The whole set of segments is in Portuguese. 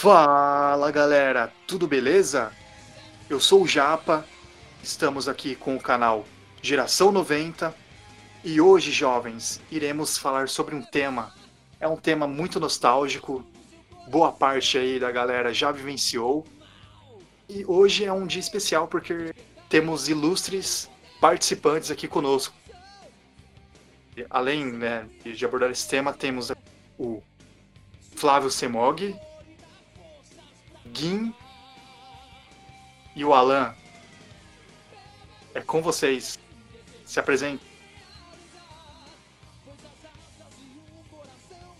Fala galera, tudo beleza? Eu sou o Japa, estamos aqui com o canal Geração 90 e hoje, jovens, iremos falar sobre um tema. É um tema muito nostálgico, boa parte aí da galera já vivenciou. E hoje é um dia especial porque temos ilustres participantes aqui conosco. Além né, de abordar esse tema, temos o Flávio Semog, Gui e o Alan. É com vocês. Se apresente.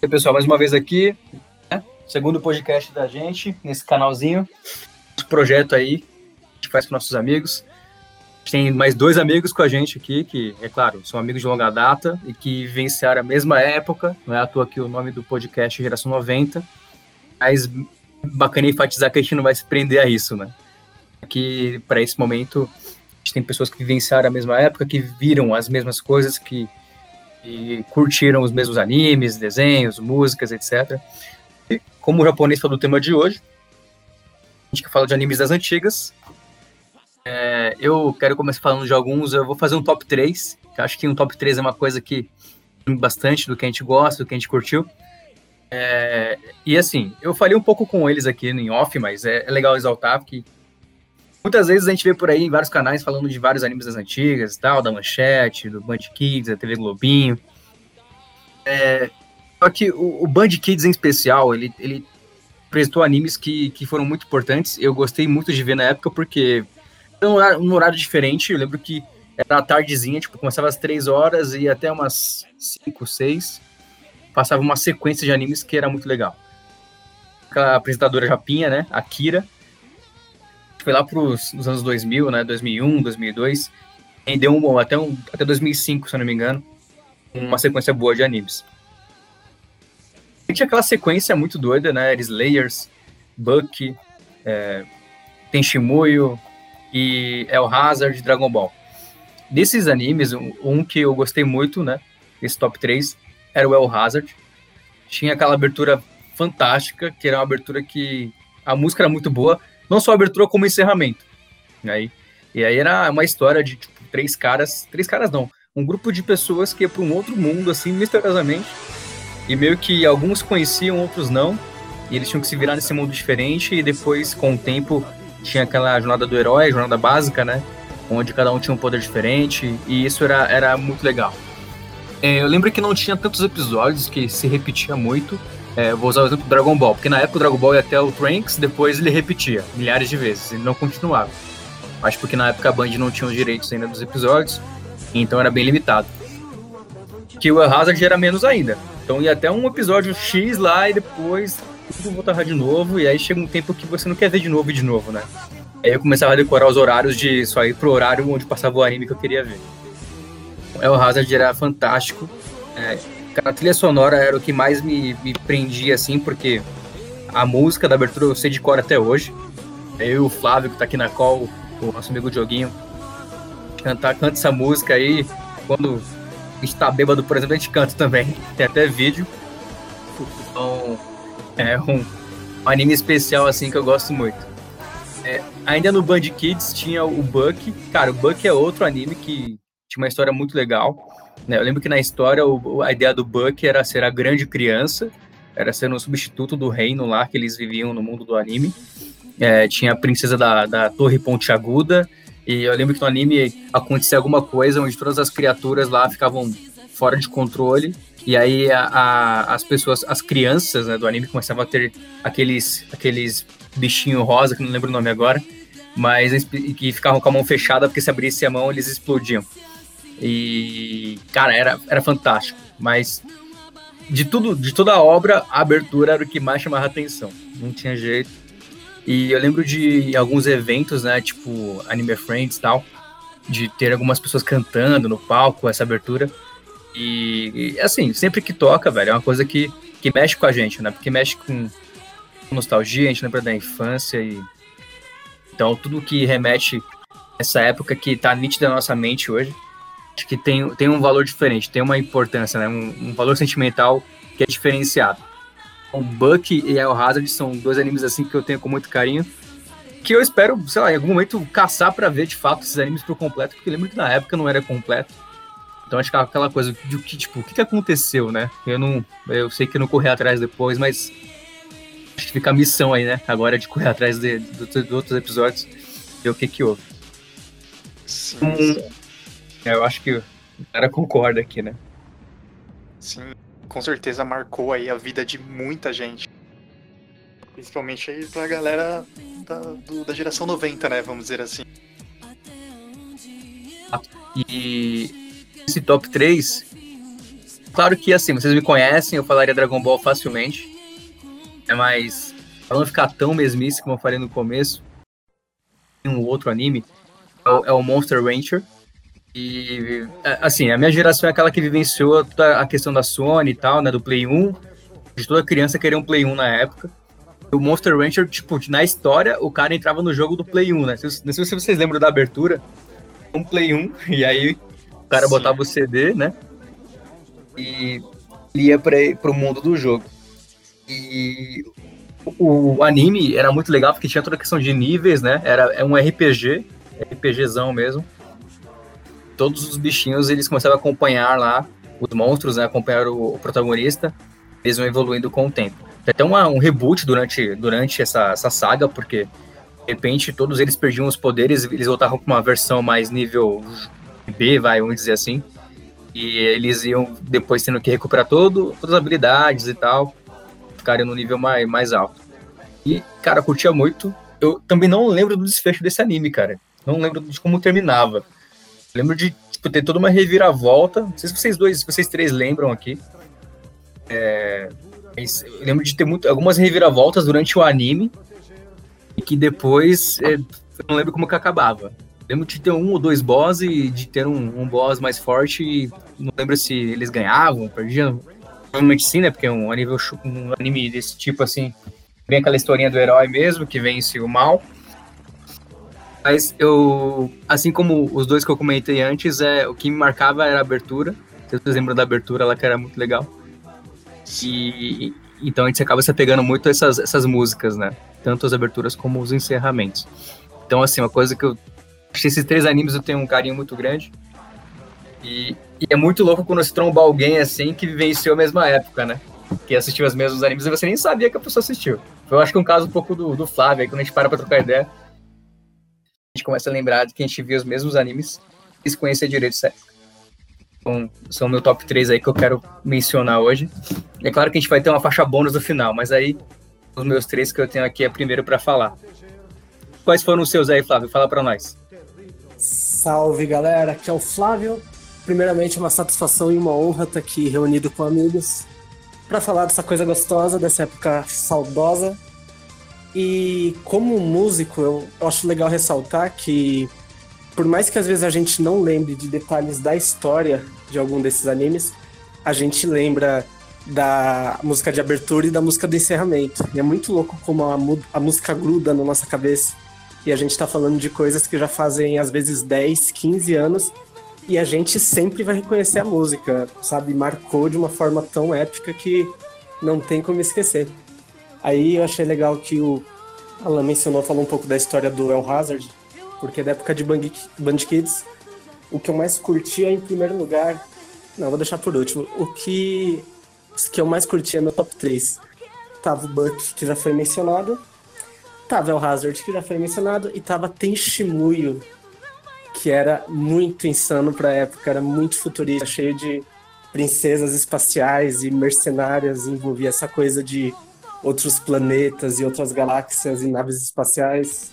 E aí, pessoal, mais uma vez aqui, né? segundo podcast da gente, nesse canalzinho. Projeto aí, a gente faz com nossos amigos. A gente tem mais dois amigos com a gente aqui, que, é claro, são amigos de longa data e que vivenciaram a mesma época. Não é à toa que o nome do podcast é Geração 90. Mas bacana enfatizar que a gente não vai se prender a isso, né? Que para esse momento a gente tem pessoas que vivenciaram a mesma época, que viram as mesmas coisas, que, curtiram os mesmos animes, desenhos, músicas, etc. E como o japonês falou do tema de hoje, a gente que fala de animes das antigas. É, eu quero começar falando de alguns, eu vou fazer um top 3, que acho que um top 3 é uma coisa que bastante do que a gente gosta, do que a gente curtiu. É, e assim, eu falei um pouco com eles aqui em off, mas é, é, legal exaltar, porque muitas vezes a gente vê por aí em vários canais falando de vários animes das antigas e tal, da Manchete, do Band Kids, da TV Globinho. É, só que o, o Band Kids em especial, ele, ele apresentou animes que, que foram muito importantes. Eu gostei muito de ver na época, porque era um horário, um horário diferente. Eu lembro que era tardezinha, tipo, começava às três horas e até umas cinco, seis passava uma sequência de animes que era muito legal. Aquela apresentadora japinha, né, Akira, foi lá pros nos anos 2000, né, 2001, 2002, rendeu um, até, um, até 2005, se eu não me engano, uma sequência boa de animes. E tinha aquela sequência muito doida, né, Slayers, Bucky, é, Tenshimuyo e El Hazard Dragon Ball. Desses animes, um, um que eu gostei muito, né, esse top 3, era o El Hazard. Tinha aquela abertura fantástica, que era uma abertura que a música era muito boa, não só a abertura como encerramento. Aí, e aí era uma história de tipo, três caras, três caras não, um grupo de pessoas que ia para um outro mundo assim misteriosamente. E meio que alguns conheciam, outros não. E eles tinham que se virar nesse mundo diferente e depois com o tempo tinha aquela jornada do herói, jornada básica, né? Onde cada um tinha um poder diferente e isso era, era muito legal. É, eu lembro que não tinha tantos episódios, que se repetia muito. É, vou usar o exemplo do Dragon Ball, porque na época o Dragon Ball ia até o Trunks, depois ele repetia milhares de vezes, ele não continuava. Acho porque na época a Band não tinha os direitos ainda dos episódios, então era bem limitado. Que o Hazard era menos ainda. Então ia até um episódio X lá e depois tudo voltava de novo, e aí chega um tempo que você não quer ver de novo e de novo, né? Aí eu começava a decorar os horários de só ir pro horário onde passava o anime que eu queria ver. El Hazard era fantástico. É, a trilha sonora era o que mais me, me prendia, assim, porque a música da abertura eu sei de cor até hoje. Eu o Flávio, que tá aqui na call, o nosso amigo Dioguinho, cantar, canta essa música aí. Quando a gente tá bêbado, por exemplo, a gente canta também. Tem até vídeo. Então, é um, um anime especial, assim, que eu gosto muito. É, ainda no Band Kids tinha o Buck. Cara, o Buck é outro anime que tinha uma história muito legal. Né? Eu lembro que na história o, a ideia do Buck era ser a grande criança, era ser um substituto do reino lá que eles viviam no mundo do anime. É, tinha a princesa da, da Torre Pontiaguda, e eu lembro que no anime acontecia alguma coisa onde todas as criaturas lá ficavam fora de controle, e aí a, a, as pessoas, as crianças né, do anime começavam a ter aqueles, aqueles bichinho rosa, que não lembro o nome agora, mas que ficavam com a mão fechada porque se abrisse a mão eles explodiam. E, cara, era, era fantástico. Mas de tudo, de toda a obra, a abertura era o que mais chamava atenção. Não tinha jeito. E eu lembro de alguns eventos, né, tipo Anime Friends e tal, de ter algumas pessoas cantando no palco essa abertura. E, e, assim, sempre que toca, velho, é uma coisa que, que mexe com a gente, né? Porque mexe com nostalgia, a gente lembra da infância e então tudo que remete essa época que tá nítida na nossa mente hoje que tem, tem um valor diferente, tem uma importância, né? Um, um, valor sentimental que é diferenciado. O Buck e El Hazard são dois animes assim que eu tenho com muito carinho. Que eu espero, sei lá, em algum momento caçar para ver de fato esses animes por completo, porque eu lembro que na época não era completo. Então acho que é aquela coisa de que, tipo, o que, que aconteceu, né? Eu não. Eu sei que eu não corri atrás depois, mas acho que fica a missão aí, né? Agora de correr atrás de, de, de outros episódios ver o que que houve. Sim. É, eu acho que o cara concorda aqui, né? Sim, com certeza marcou aí a vida de muita gente. Principalmente aí pra galera da, do- da geração 90, né? Vamos dizer assim. E esse top 3, claro que assim, vocês me conhecem, eu falaria Dragon Ball facilmente. É mais. Pra não ficar tão mesmice como eu falei no começo, tem um outro anime, é o, é o Monster Rancher. E é, assim, a minha geração é aquela que vivenciou toda a questão da Sony e tal, né? Do Play 1. De toda criança queria um Play 1 na época. O Monster Rancher, tipo, na história, o cara entrava no jogo do Play 1, né? Se- Não sei se vocês lembram da abertura. Um Play 1, e aí o cara Sim. botava o CD, né? E ia para o mundo do jogo. E o, o anime era muito legal porque tinha toda a questão de níveis, né? Era é um RPG, RPGzão mesmo. Todos os bichinhos eles começavam a acompanhar lá os monstros, né? Acompanhar o, o protagonista. Eles vão evoluindo com o tempo. Tem até uma- um reboot durante, durante essa, essa saga, porque de repente todos eles perdiam os poderes, eles voltavam para uma versão mais nível B, vai, vamos dizer assim. E eles iam depois tendo que recuperar todo, todas as habilidades e tal, ficarem no nível mais, mais alto. E, cara, curtia muito. Eu também não lembro do desfecho desse anime, cara. Não lembro de como terminava. Lembro de tipo, ter toda uma reviravolta. Não sei se vocês dois, se vocês três lembram aqui. É, mas eu lembro de ter muito, algumas reviravoltas durante o anime. E que depois é, eu não lembro como que acabava. Lembro de ter um ou dois boss e de ter um, um boss mais forte. E não lembro se eles ganhavam, perdiam. Provavelmente sim, né? Porque é um um anime desse tipo assim. Vem aquela historinha do herói mesmo, que vence o mal. Mas eu, assim como os dois que eu comentei antes, é, o que me marcava era a abertura. Vocês lembram da abertura lá que era muito legal. E então a gente acaba se apegando muito a essas, essas músicas, né? Tanto as aberturas como os encerramentos. Então, assim, uma coisa que eu. Acho que esses três animes eu tenho um carinho muito grande. E, e é muito louco quando você tromba alguém assim que vivenciou a mesma época, né? Que assistiu os mesmos animes e você nem sabia que a pessoa assistiu. Eu acho que é um caso um pouco do, do Flávio, aí quando a gente para pra trocar ideia, gente começa a lembrar de que a gente viu os mesmos animes e se conhecer direito época. Então, são meu top 3 aí que eu quero mencionar hoje. É claro que a gente vai ter uma faixa bônus no final, mas aí os meus três que eu tenho aqui é primeiro para falar. Quais foram os seus aí, Flávio? Fala para nós. Salve galera, aqui é o Flávio. Primeiramente, uma satisfação e uma honra estar aqui reunido com amigos para falar dessa coisa gostosa, dessa época saudosa. E como músico, eu, acho legal ressaltar que, por mais que às vezes a gente não lembre de detalhes da história de algum desses animes, a gente lembra da música de abertura e da música do encerramento. E é muito louco como a, a música gruda na nossa cabeça. E a gente tá falando de coisas que já fazem às vezes 10, 15 anos e a gente sempre vai reconhecer a música, sabe? Marcou de uma forma tão épica que não tem como esquecer. Aí eu achei legal que o Alan mencionou, falou um pouco da história do El Hazard, porque da época de Band Kids, o que eu mais curtia em primeiro lugar. Não, vou deixar por último. O que, os que eu mais curtia é meu top 3. Tava o Buck, que já foi mencionado. Tava El Hazard, que já foi mencionado. E tava Tenshimuyo, que era muito insano pra época, era muito futurista, cheio de princesas espaciais e mercenárias, envolvia essa coisa de outros planetas e outras galáxias e naves espaciais.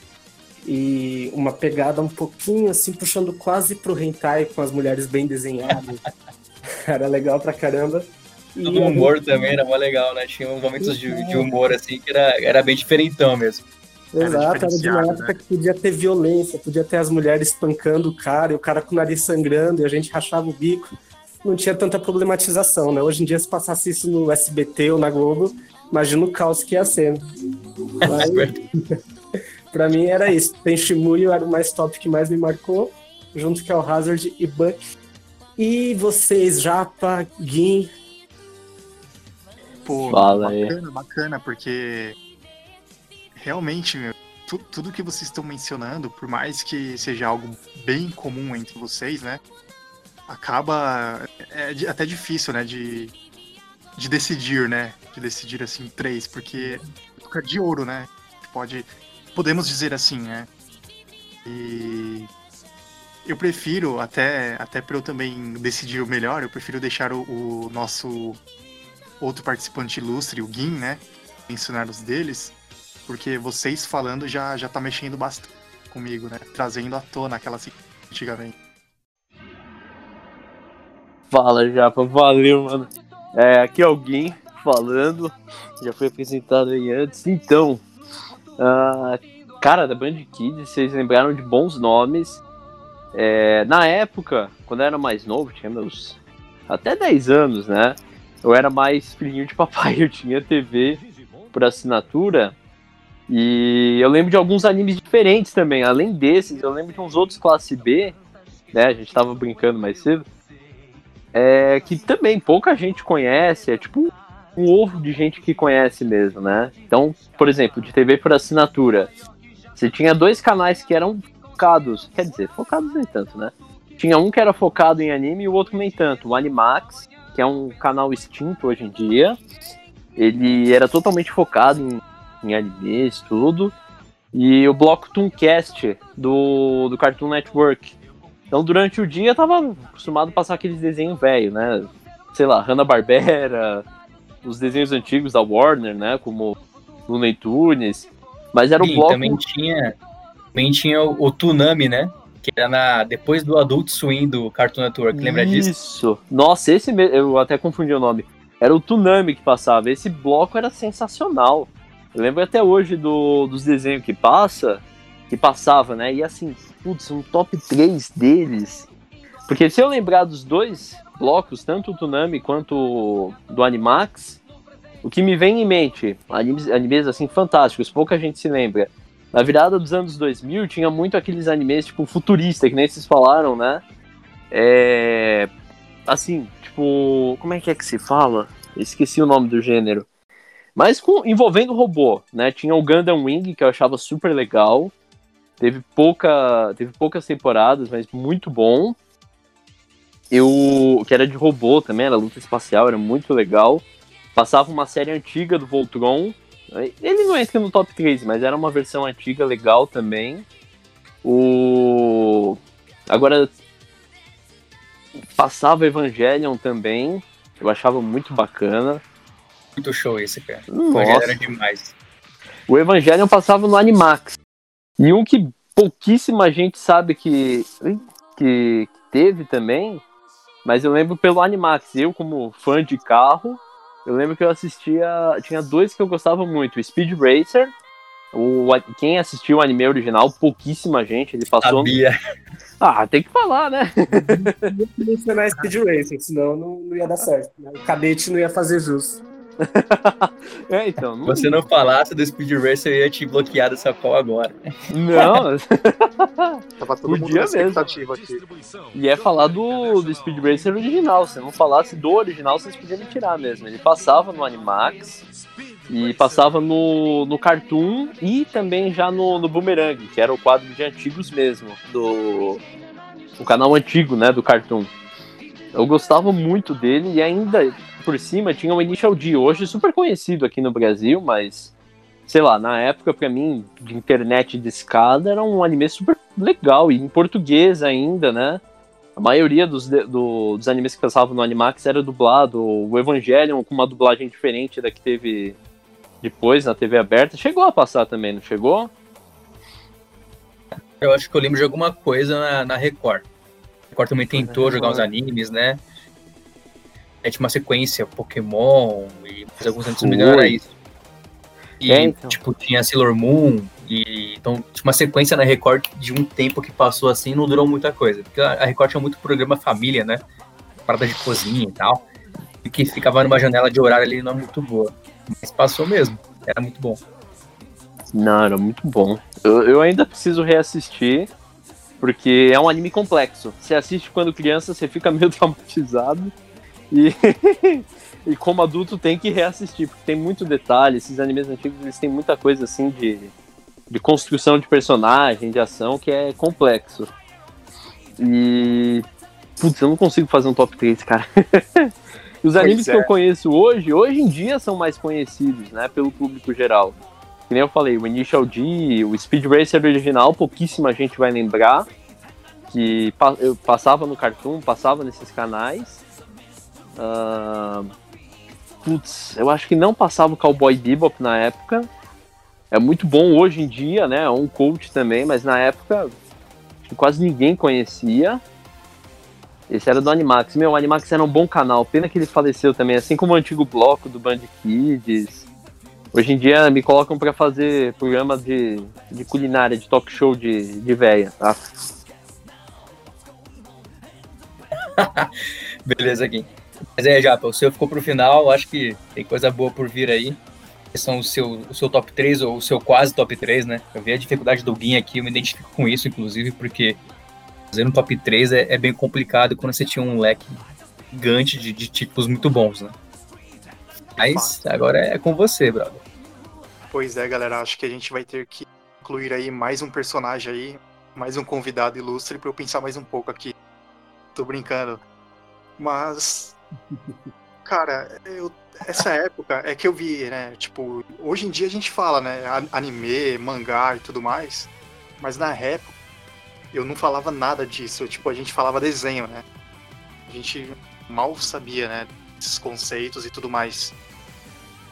E uma pegada um pouquinho assim, puxando quase pro hentai com as mulheres bem desenhadas. era legal pra caramba. E O humor também era mó legal, né? Tinha uns momentos de, de humor assim que era, era bem diferentão mesmo. Exato, era de uma época que podia ter violência, podia ter as mulheres espancando o cara e o cara com o nariz sangrando e a gente rachava o bico. Não tinha tanta problematização, né? Hoje em dia, se passasse isso no SBT ou na Globo, imagina o caos que ia ser. Mas, pra mim era isso. Tenshimuyo era o mais top que mais me marcou, junto com o Hazard e Buck. E vocês, Japa, Gin, Pô, Fala aí. bacana, bacana, porque realmente, meu, tu- tudo que vocês estão mencionando, por mais que seja algo bem comum entre vocês, né? Acaba. É di- até difícil, né? De, de decidir, né? De decidir assim, três, porque fica de ouro, né? Pode. Podemos dizer assim, né? E. Eu prefiro, até, até para eu também decidir o melhor, eu prefiro deixar o, o nosso outro participante ilustre, o Gin, né? Mencionar os deles, porque vocês falando já, já tá mexendo bastante comigo, né? Trazendo à tona aquela antigamente. Fala, Japa. Valeu, mano. É, aqui é alguém falando. Já foi apresentado aí antes. Então, ah, cara, da Band Kids, vocês lembraram de bons nomes. É, na época, quando eu era mais novo, tinha meus até 10 anos, né? Eu era mais filhinho de papai. Eu tinha TV por assinatura. E eu lembro de alguns animes diferentes também. Além desses, eu lembro de uns outros classe B, né? A gente tava brincando mais cedo é, que também pouca gente conhece, é tipo um ovo de gente que conhece mesmo, né? Então, por exemplo, de TV por assinatura, você tinha dois canais que eram focados, quer dizer, focados nem tanto, né? Tinha um que era focado em anime e o outro nem tanto, o Animax, que é um canal extinto hoje em dia. Ele era totalmente focado em, em animes, tudo. E o bloco Tooncast do, do Cartoon Network, então, durante o dia, eu tava acostumado a passar aqueles desenhos velho, né? Sei lá, Hanna-Barbera, os desenhos antigos da Warner, né? Como Looney Tunes. Mas era o bloco... também tinha, também tinha o, o Toonami, né? Que era na, depois do Adult Swim do Cartoon Network, lembra disso? Isso. Nossa, esse me- eu até confundi o nome. Era o Tsunami que passava. Esse bloco era sensacional. Eu lembro até hoje do, dos desenhos que passa, que passava, né? E assim, putz, um top 3 deles. Porque se eu lembrar dos dois blocos, tanto o Tsunami quanto do Animax, o que me vem em mente, animes, animes assim fantásticos, pouca gente se lembra. Na virada dos anos 2000 tinha muito aqueles animes tipo futurista, que nem vocês falaram, né? É, assim, tipo, como é que é que se fala? Esqueci o nome do gênero. Mas com, envolvendo robô, né? Tinha o Gundam Wing, que eu achava super legal. Teve, pouca, teve poucas temporadas, mas muito bom. Eu, que era de robô também, era luta espacial, era muito legal. Passava uma série antiga do Voltron. Ele não entra no top 3, mas era uma versão antiga legal também. O. Agora. Passava Evangelion também. Eu achava muito bacana. Muito show esse, cara. Nossa. era demais. O Evangelion passava no Animax. E um que pouquíssima gente sabe que, que teve também, mas eu lembro pelo Animax. Eu, como fã de carro, eu lembro que eu assistia. Tinha dois que eu gostava muito: o Speed Racer. O, quem assistiu o anime original, pouquíssima gente. Ele passou. no- Sabia. Ah, tem que falar, né? mencionar Speed Racer, senão não, não ia dar certo. né? O cadete não ia fazer jus. É, então. Se Não, você não falasse do Speed Racer, eu ia te bloquear dessa call agora. não. Tava todo Podia mundo na mesmo. expectativa aqui. E é falar do, do Speed Racer original. Se não falasse do original, vocês podiam me tirar mesmo. Ele passava no Animax e passava no, no Cartoon e também já no, no Boomerang, que era o quadro de antigos mesmo, do o canal antigo, né, do Cartoon. Eu gostava muito dele e ainda por cima tinha o Initial D, hoje super conhecido aqui no Brasil, mas sei lá, na época pra mim de internet de escada era um anime super legal e em português ainda, né? A maioria dos, do- dos animes que passavam no Animax era dublado. O Evangelion com uma dublagem diferente da que teve depois na TV aberta. Chegou a passar também, não chegou? Eu acho que eu lembro de alguma coisa na, na Record. A Record também tentou jogar uns animes, né? É tipo uma sequência Pokémon e mais alguns anos, se não me engano, era isso. E, É, então. tipo, tinha Sailor Moon, e então, tinha uma sequência na Record de um tempo que passou assim não durou muita coisa. Porque a a Record tinha muito programa família, né? Parada de cozinha e tal. E que ficava numa janela de horário ali não é muito boa. Mas passou mesmo. Era muito bom. Não, era muito bom. Eu, eu ainda preciso reassistir, porque é um anime complexo. Você assiste quando criança, você fica meio traumatizado. E e como adulto tem que reassistir, porque tem muito detalhe, esses animes antigos eles têm muita coisa assim de, de construção de personagem, de ação, que é complexo. E. Putz, eu não consigo fazer um top 3, cara. Os animes é. que eu conheço hoje, hoje em dia são mais conhecidos, né, pelo público geral. Que nem eu falei, o Initial D, o Speed Racer original, pouquíssima gente vai lembrar. Que eu passava no Cartoon, passava nesses canais. Uh, putz, eu acho que não passava o Cowboy Bebop na época. É muito bom hoje em dia, né? É um coach também, mas na época quase ninguém conhecia. Esse era do Animax. Meu, o Animax era um bom canal. Pena que ele faleceu também, assim como o antigo bloco do Band Kids. Hoje em dia me colocam para fazer programa de, de culinária, de talk show de, de véia, tá? Beleza, Gui. Mas é, Japa, o seu ficou pro final, acho que tem coisa boa por vir aí. São o seu, o seu top 3 ou o seu quase top 3, né? Eu vi a dificuldade do Guin aqui, eu me identifico com isso, inclusive, porque fazer um top 3 é, é bem complicado quando você tinha um leque gigante de, de títulos muito bons, né? Mas agora é com você, brother. Pois é, galera, acho que a gente vai ter que incluir aí mais um personagem aí, mais um convidado ilustre para eu pensar mais um pouco aqui. Tô brincando. Mas Cara, eu, essa época é que eu vi, né? Tipo, hoje em dia a gente fala, né? Anime, mangá e tudo mais. Mas na época eu não falava nada disso. Tipo, a gente falava desenho, né? A gente mal sabia, né? Esses conceitos e tudo mais.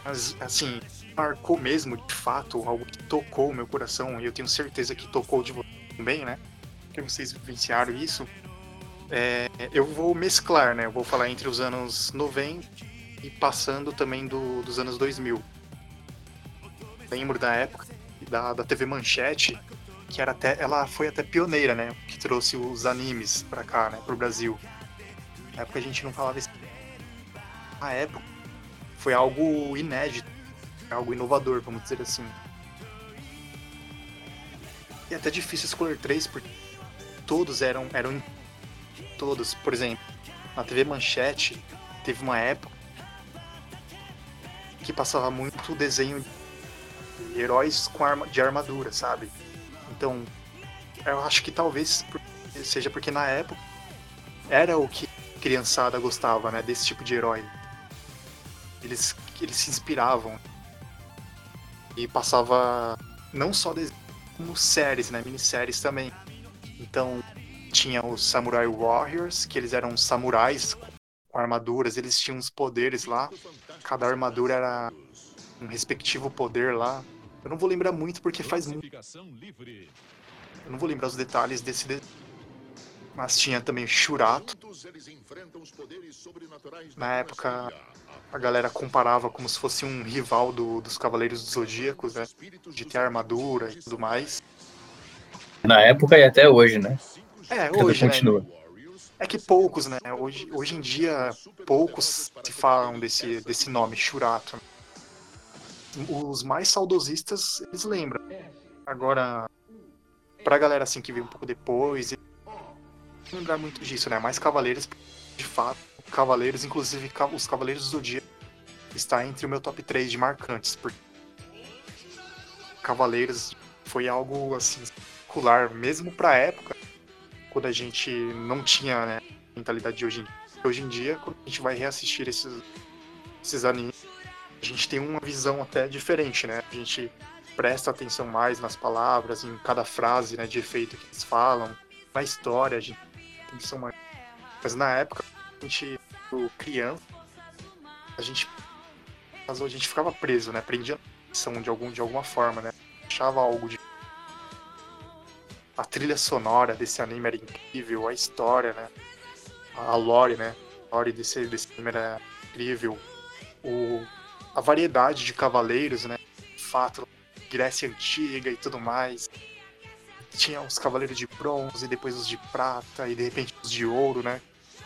Mas, assim, marcou mesmo, de fato, algo que tocou o meu coração. E eu tenho certeza que tocou de você também, né? Que vocês vivenciaram isso é, eu vou mesclar, né? Eu vou falar entre os anos 90 e passando também do, dos anos 2000. Lembro da época da, da TV Manchete, que era até, ela foi até pioneira, né? Que trouxe os animes pra cá, né? Pro Brasil. Na época a gente não falava isso. Na época foi algo inédito, algo inovador, vamos dizer assim. E até difícil escolher três, porque todos eram, eram todos. Por exemplo, na TV Manchete, teve uma época que passava muito desenho de heróis com arma, de armadura, sabe? Então, eu acho que talvez seja porque na época era o que a criançada gostava, né? Desse tipo de herói. Eles, eles se inspiravam. E passava não só desenho, como séries, né? Minisséries também. Então, tinha os Samurai Warriors, que eles eram samurais com armaduras, eles tinham uns poderes lá. Cada armadura era um respectivo poder lá. Eu não vou lembrar muito porque faz muito. Eu não vou lembrar os detalhes desse. De... Mas tinha também Shurato. Na época, a galera comparava como se fosse um rival do, dos Cavaleiros dos Zodíacos, né? De ter armadura e tudo mais. Na época e até hoje, né? É, hoje, né? É que poucos, né? Hoje, hoje em dia, poucos se falam desse, desse nome, Churato. Os mais saudosistas, eles lembram. Agora, pra galera assim que veio um pouco depois, lembrar muito disso, né? Mais Cavaleiros, de fato, Cavaleiros, inclusive os Cavaleiros do Dia, está entre o meu top 3 de marcantes, porque Cavaleiros foi algo assim, particular, mesmo pra época quando a gente não tinha né, a mentalidade de hoje em dia. Hoje em dia, quando a gente vai reassistir esses, esses animes, a gente tem uma visão até diferente, né? A gente presta atenção mais nas palavras, em cada frase né, de efeito que eles falam, na história, a gente atenção mais. Mas na época, a gente, criança, a gente, a gente ficava preso, né? Prendia atenção de, algum, de alguma forma, né? Achava algo de a trilha sonora desse anime era incrível, a história, né? A lore, né? A lore desse, desse anime era incrível. O, a variedade de cavaleiros, né? Fato, Grécia Antiga e tudo mais. Tinha os cavaleiros de bronze, depois os de prata e de repente os de ouro, né?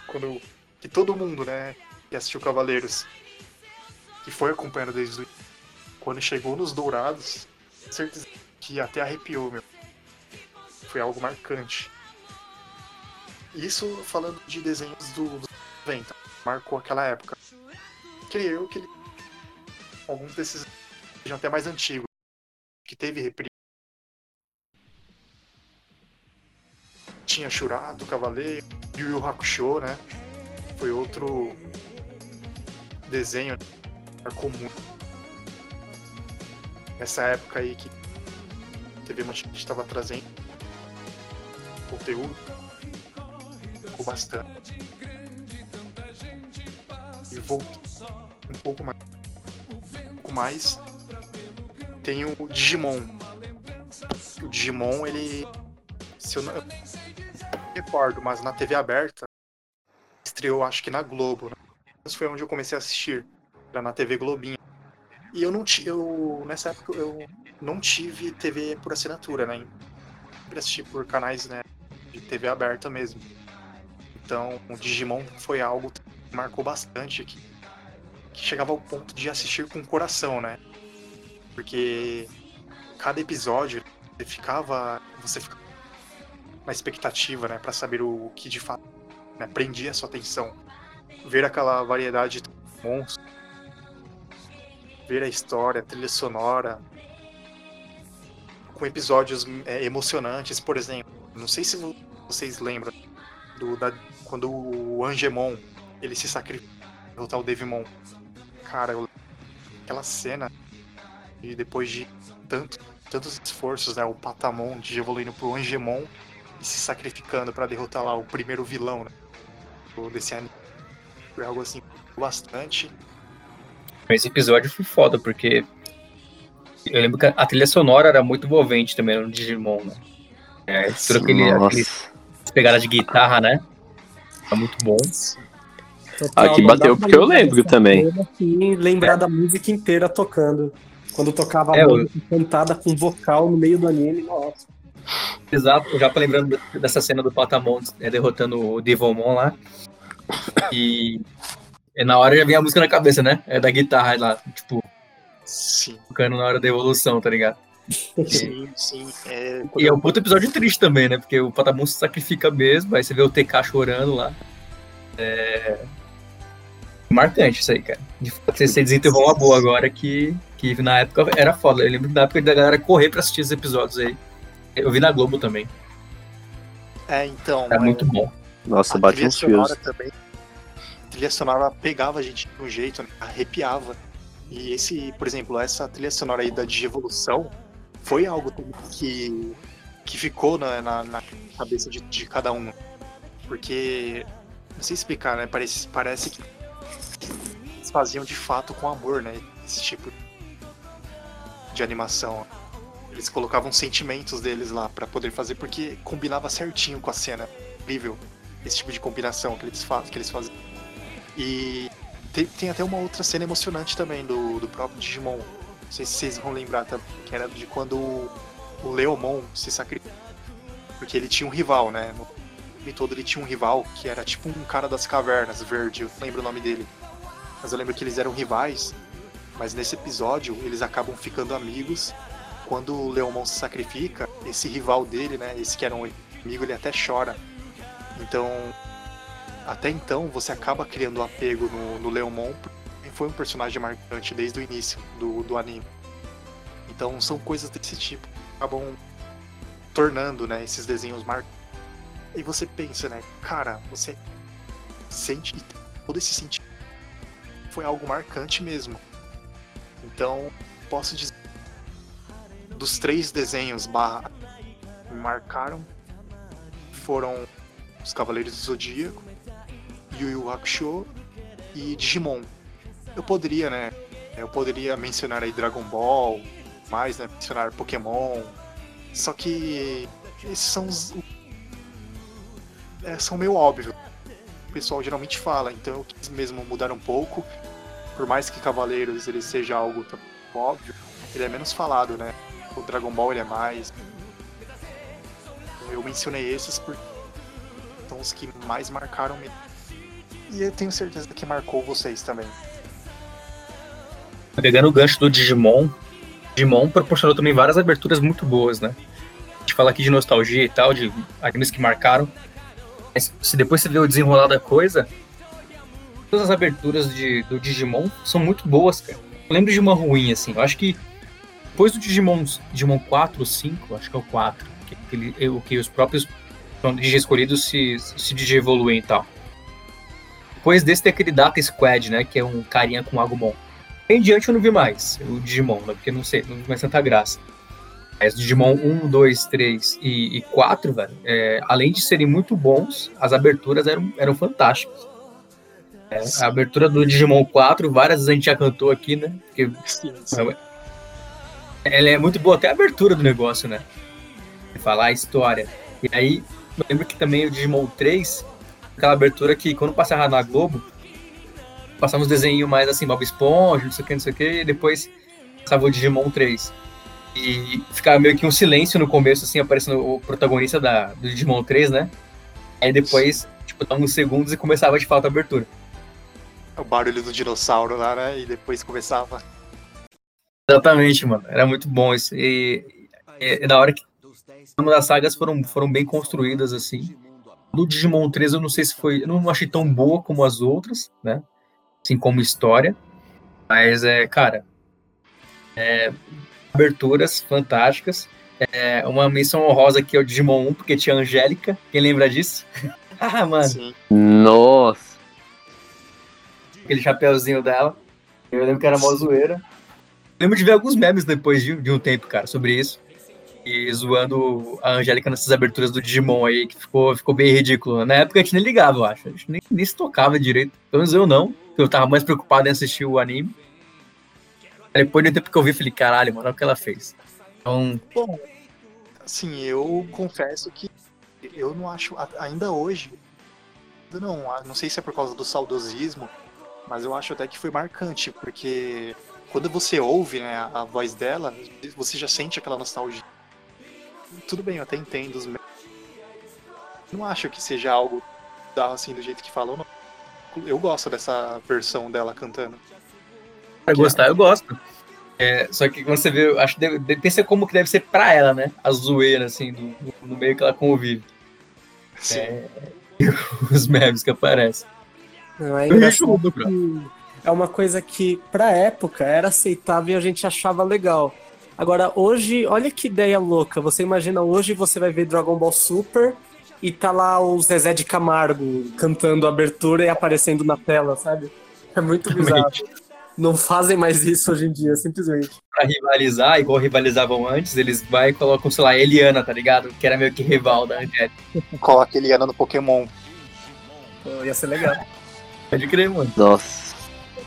Quando que todo mundo, né, que assistiu Cavaleiros, que foi acompanhando desde o... quando chegou nos Dourados, certeza que até arrepiou, meu foi algo marcante. Isso falando de desenhos do, dos 90, marcou aquela época. creio que ele, alguns desses sejam até mais antigos, que teve reprise. Tinha Shurato, Cavaleiro, Yu Yu Hakusho, né? Foi outro desenho comum. Nessa época aí que TV Manchete estava trazendo conteúdo, ficou bastante. E vou um pouco mais, um pouco mais. Tem o Digimon. O Digimon, ele. Se eu não eu recordo, mas na TV aberta, estreou acho que na Globo. Né? Foi onde eu comecei a assistir. Era na TV Globinho. E eu não tive. Eu, nessa época eu não tive TV por assinatura, né? Sempre assisti por canais né, de TV aberta mesmo. Então o Digimon foi algo que marcou bastante aqui. Que chegava ao ponto de assistir com o coração, né? Porque cada episódio você ficava. Você ficava na expectativa, né? para saber o que de fato né, prendia a sua atenção. Ver aquela variedade de monstros ver a história, a trilha sonora, com episódios é, emocionantes, por exemplo. Não sei se vocês lembram do, da, quando o Angemon ele se sacrifica para derrotar o Devimon. Cara, eu, aquela cena e depois de tanto, tantos esforços, né, o Patamon de evoluindo pro Angemon e se sacrificando para derrotar lá o primeiro vilão né, desse anime. Foi algo assim bastante esse episódio foi foda, porque eu lembro que a trilha sonora era muito envolvente também no Digimon, né? É, tudo aquele, aquele pegada de guitarra, né? Tá muito bom. Total, Aqui bateu porque eu lembro também. E lembrar é. da música inteira tocando. Quando tocava a é, música eu... cantada com vocal no meio do anime, nossa. Exato, já pra lembrando dessa cena do Patamon é, derrotando o Devomon lá. E é, na hora já vem a música na cabeça, né? É da guitarra lá, tipo. Sim. Tocando na hora da evolução, tá ligado? Sim, sim. É... E é um puto episódio triste também, né? Porque o Patamon se sacrifica mesmo, aí você vê o TK chorando lá. É. Marcante isso aí, cara. De fato, você desenterrou uma boa agora que, que na época era foda. Eu lembro da época da galera correr pra assistir esses episódios aí. Eu vi na Globo também. É, então. É, é... muito bom. Nossa, bate uns fios. também trilha sonora pegava a gente de um jeito, né? arrepiava. E esse, por exemplo, essa trilha sonora aí da Digievolução foi algo que, que ficou na, na, na cabeça de, de, cada um. Porque, não sei explicar, né? Parece, parece que eles faziam de fato com amor, né? Esse tipo de animação. Eles colocavam sentimentos deles lá para poder fazer, porque combinava certinho com a cena. Incrível esse tipo de combinação que eles, faz, que eles faziam. E tem, tem, até uma outra cena emocionante também do, do próprio Digimon. Não sei se vocês vão lembrar também, que era de quando o, Leomon se sacrificou. Porque ele tinha um rival, né? No filme todo ele tinha um rival que era tipo um cara das cavernas, verde, eu não lembro o nome dele. Mas eu lembro que eles eram rivais. Mas nesse episódio eles acabam ficando amigos. Quando o Leomon se sacrifica, esse rival dele, né? Esse que era um amigo, ele até chora. Então até então você acaba criando um apego no, no Leomon, foi um personagem marcante desde o início do, do anime. Então são coisas desse tipo que acabam tornando né, esses desenhos marcantes. E você pensa, né, cara, você sente todo esse sentimento foi algo marcante mesmo. Então, posso dizer dos três desenhos barra marcaram foram os Cavaleiros do Zodíaco, Yu Yu Hakusho e Digimon. Eu poderia, né? Eu poderia mencionar aí Dragon Ball, mais, né? Mencionar Pokémon. Só que esses são os. É, são meio óbvios. O pessoal geralmente fala, então eu quis mesmo mudar um pouco. Por mais que Cavaleiros ele seja algo óbvio, ele é menos falado, né? O Dragon Ball ele é mais. Eu mencionei esses porque são os que mais marcaram mesmo. E eu tenho certeza que marcou vocês também. Pegando o gancho do Digimon, Digimon proporcionou também várias aberturas muito boas, né? A gente fala aqui de nostalgia e tal, de animes que marcaram. Mas se depois você vê o desenrolar da coisa, todas as aberturas de, do Digimon são muito boas, cara. Eu lembro de uma ruim, assim. Eu acho que depois do Digimon, Digimon 4 ou 5, acho que é o 4, que, ele, que os próprios Digi escolhidos se, se evoluem e tal. Depois desse tem aquele Data Squad, né? Que é um carinha com Agumon. Em diante eu não vi mais o Digimon, né? Porque não sei, não vi mais tanta graça. Mas Digimon 1, 2, 3 e, e 4, velho, é, além de serem muito bons, as aberturas eram, eram fantásticas. É, a abertura do Digimon 4, várias vezes a gente já cantou aqui, né? Porque, sim, sim. Ela é muito boa, até a abertura do negócio, né? Falar a história. E aí, eu lembro que também o Digimon 3, aquela abertura que quando passava na Globo, passava uns desenhos mais assim, Bob Esponja, não sei o que, não sei o que, e depois passava o Digimon 3. E ficava meio que um silêncio no começo, assim, aparecendo o protagonista da, do Digimon 3, né? Aí depois, tipo, dava uns segundos e começava de fato a abertura. O barulho do dinossauro lá, né? E depois começava. Exatamente, mano. Era muito bom isso. E, e da hora que uma das sagas foram, foram bem construídas, assim. No Digimon 3 eu não sei se foi. Eu não achei tão boa como as outras, né? Assim como história. Mas é, cara. É, aberturas fantásticas. É, uma menção honrosa aqui é o Digimon 1, porque tinha a Angélica. Quem lembra disso? ah, mano. Sim. Nossa. Aquele chapeuzinho dela. Eu lembro que era mó zoeira. Lembro de ver alguns memes depois de, de um tempo, cara, sobre isso. E zoando a Angélica nessas aberturas do Digimon aí, que ficou, ficou bem ridículo. Na época a gente nem ligava, eu acho. A gente nem, nem se tocava direito. Pelo menos eu não. Eu tava mais preocupado em assistir o anime. Depois de um tempo que eu vi, falei, caralho, mano, olha o que ela fez. Então. Bom, assim, eu confesso que eu não acho, ainda hoje, não, não sei se é por causa do saudosismo, mas eu acho até que foi marcante, porque quando você ouve né, a voz dela, você já sente aquela nostalgia. Tudo bem, eu até entendo os Não acho que seja algo assim do jeito que falou. Eu gosto dessa versão dela cantando. Pra gostar, eu gosto. É, só que quando você vê, acho que deve, pensa como que deve ser pra ela, né? A zoeira, assim, do, no meio que ela convive. Sim. É, os memes que aparecem. Não, é engraçado que é uma coisa que, pra época, era aceitável e a gente achava legal. Agora, hoje, olha que ideia louca. Você imagina hoje você vai ver Dragon Ball Super e tá lá o Zezé de Camargo cantando a abertura e aparecendo na tela, sabe? É muito bizarro não fazem mais isso hoje em dia, simplesmente. Pra rivalizar, igual rivalizavam antes, eles vai e colocam, sei lá, Eliana, tá ligado? Que era meio que rival da Angélica. Coloca Eliana no Pokémon. Pô, ia ser legal. Pode crer, mano. Nossa.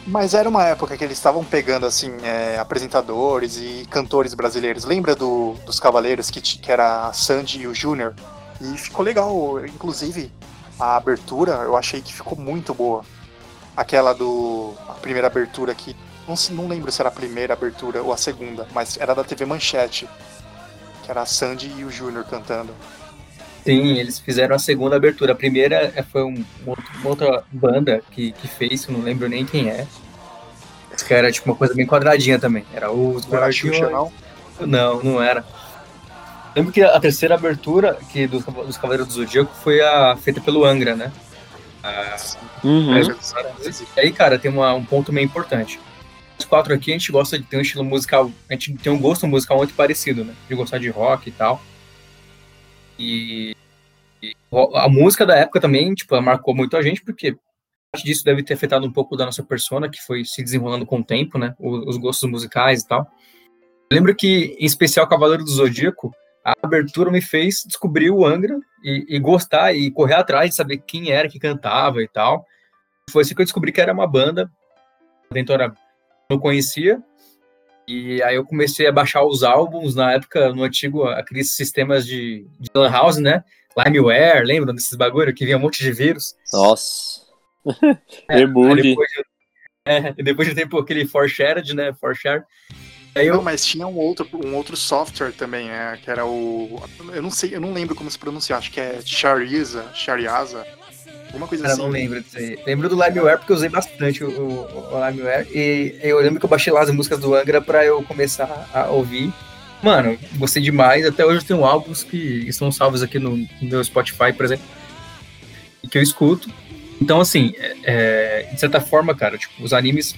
Mas era uma época que eles estavam pegando, assim, é, apresentadores e cantores brasileiros. Lembra do, dos Cavaleiros, que, que era a Sandy e o Júnior? E ficou legal. Inclusive, a abertura eu achei que ficou muito boa aquela do. a primeira abertura aqui. Não, não lembro se era a primeira abertura ou a segunda, mas era da TV Manchete. Que era a Sandy e o Júnior cantando. Sim, eles fizeram a segunda abertura. A primeira é, foi um, uma outra banda que, que fez, não lembro nem quem é. Que era tipo uma coisa bem quadradinha também. Era os Guardiões. Não, não, não era. Lembro que a terceira abertura que dos, dos Cavaleiros do Zodíaco foi a feita pelo Angra, né? uhum. E aí, cara, tem uma, um ponto meio importante. Os quatro aqui, a gente gosta de ter um estilo musical, a gente tem um gosto musical muito parecido, né? De gostar de rock e tal. E, e a música da época também, tipo, marcou muito a gente, porque parte disso deve ter afetado um pouco da nossa persona, que foi se desenrolando com o tempo, né? Os, os gostos musicais e tal. Eu lembro que, em especial, Cavaleiro do Zodíaco, a abertura me fez descobrir o Angra e, e, gostar e correr atrás de saber quem era que cantava e tal. Foi assim que eu descobri que era uma banda. A Ventura não conhecia. E aí eu comecei a baixar os álbuns na época, no antigo, aqueles sistemas de, de Lan House, né? Limeware, lembram desses bagulho que vinha um monte de vírus? Nossa. É, depois, de, é, depois de tempo aquele For Shared, né? For Share. Eu... Não, mas tinha um outro, um outro software também, né? Que era o. Eu não sei, eu não lembro como se pronuncia, acho que é Shariza, Shariaza. Alguma coisa Cara, assim. Eu não lembro disso aí. Lembro do Limeware porque eu usei bastante o, o, o Limeware. E eu lembro que eu baixei lá as músicas do Angra pra eu começar a ouvir. Mano, gostei demais. Até hoje eu tenho álbuns que estão salvos aqui no, no meu Spotify, por exemplo. E que eu escuto. Então, assim, é, de certa forma, cara, tipo, os animes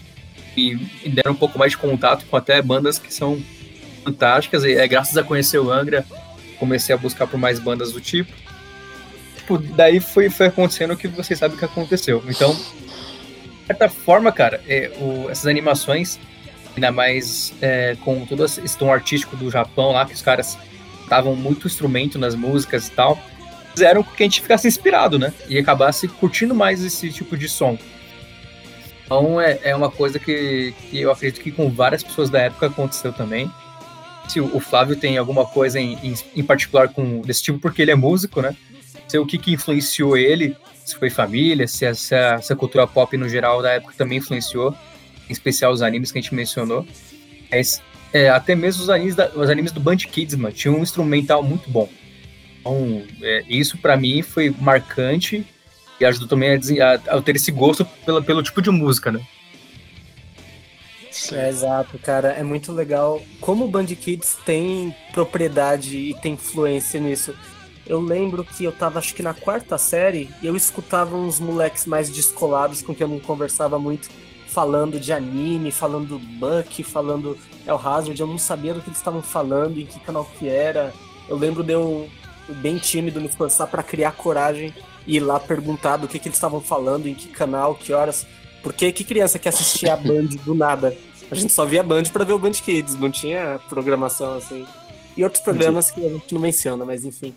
me deram um pouco mais de contato com até bandas que são fantásticas. E é graças a conhecer o Angra, comecei a buscar por mais bandas do tipo. Tipo, daí foi, foi acontecendo o que vocês sabem que aconteceu. Então, de certa forma, cara, é, o, essas animações, ainda mais é, com todo esse tom artístico do Japão lá, que os caras estavam muito instrumento nas músicas e tal, fizeram com que a gente ficasse inspirado, né? E acabasse curtindo mais esse tipo de som. Então é, é uma coisa que, que eu acredito que com várias pessoas da época aconteceu também. Se o, o Flávio tem alguma coisa em, em, em, particular com desse tipo, porque ele é músico, né? Se o que, que influenciou ele, se foi família, se essa, essa cultura pop no geral da época também influenciou, em especial os animes que a gente mencionou. Mas é, até mesmo os animes, da, os animes do Band Kids, mano, tinha um instrumental muito bom. Então, é, isso para mim foi marcante e ajudou também a, a, a ter esse gosto pela, pelo tipo de música, né? É, exato, cara. É muito legal como o Band Kids tem propriedade e tem influência nisso. Eu lembro que eu tava, acho que na quarta série, e eu escutava uns moleques mais descolados com quem eu não conversava muito, falando de anime, falando do Buck, falando El Hazard. Eu não sabia do que eles estavam falando, em que canal que era. Eu lembro de eu bem tímido, me esforçar para criar coragem ir lá perguntar do que, que eles estavam falando, em que canal, que horas. Porque que criança que assistia a Band do nada? A gente só via Band para ver o Band Kids, não tinha programação assim. E outros programas que a gente não menciona, mas enfim.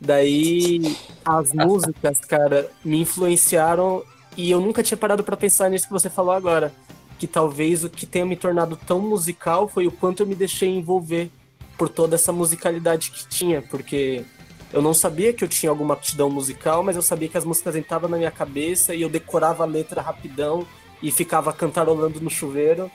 Daí as músicas, cara, me influenciaram e eu nunca tinha parado para pensar nisso que você falou agora. Que talvez o que tenha me tornado tão musical foi o quanto eu me deixei envolver por toda essa musicalidade que tinha, porque eu não sabia que eu tinha alguma aptidão musical, mas eu sabia que as músicas entravam na minha cabeça e eu decorava a letra rapidão e ficava cantarolando no chuveiro.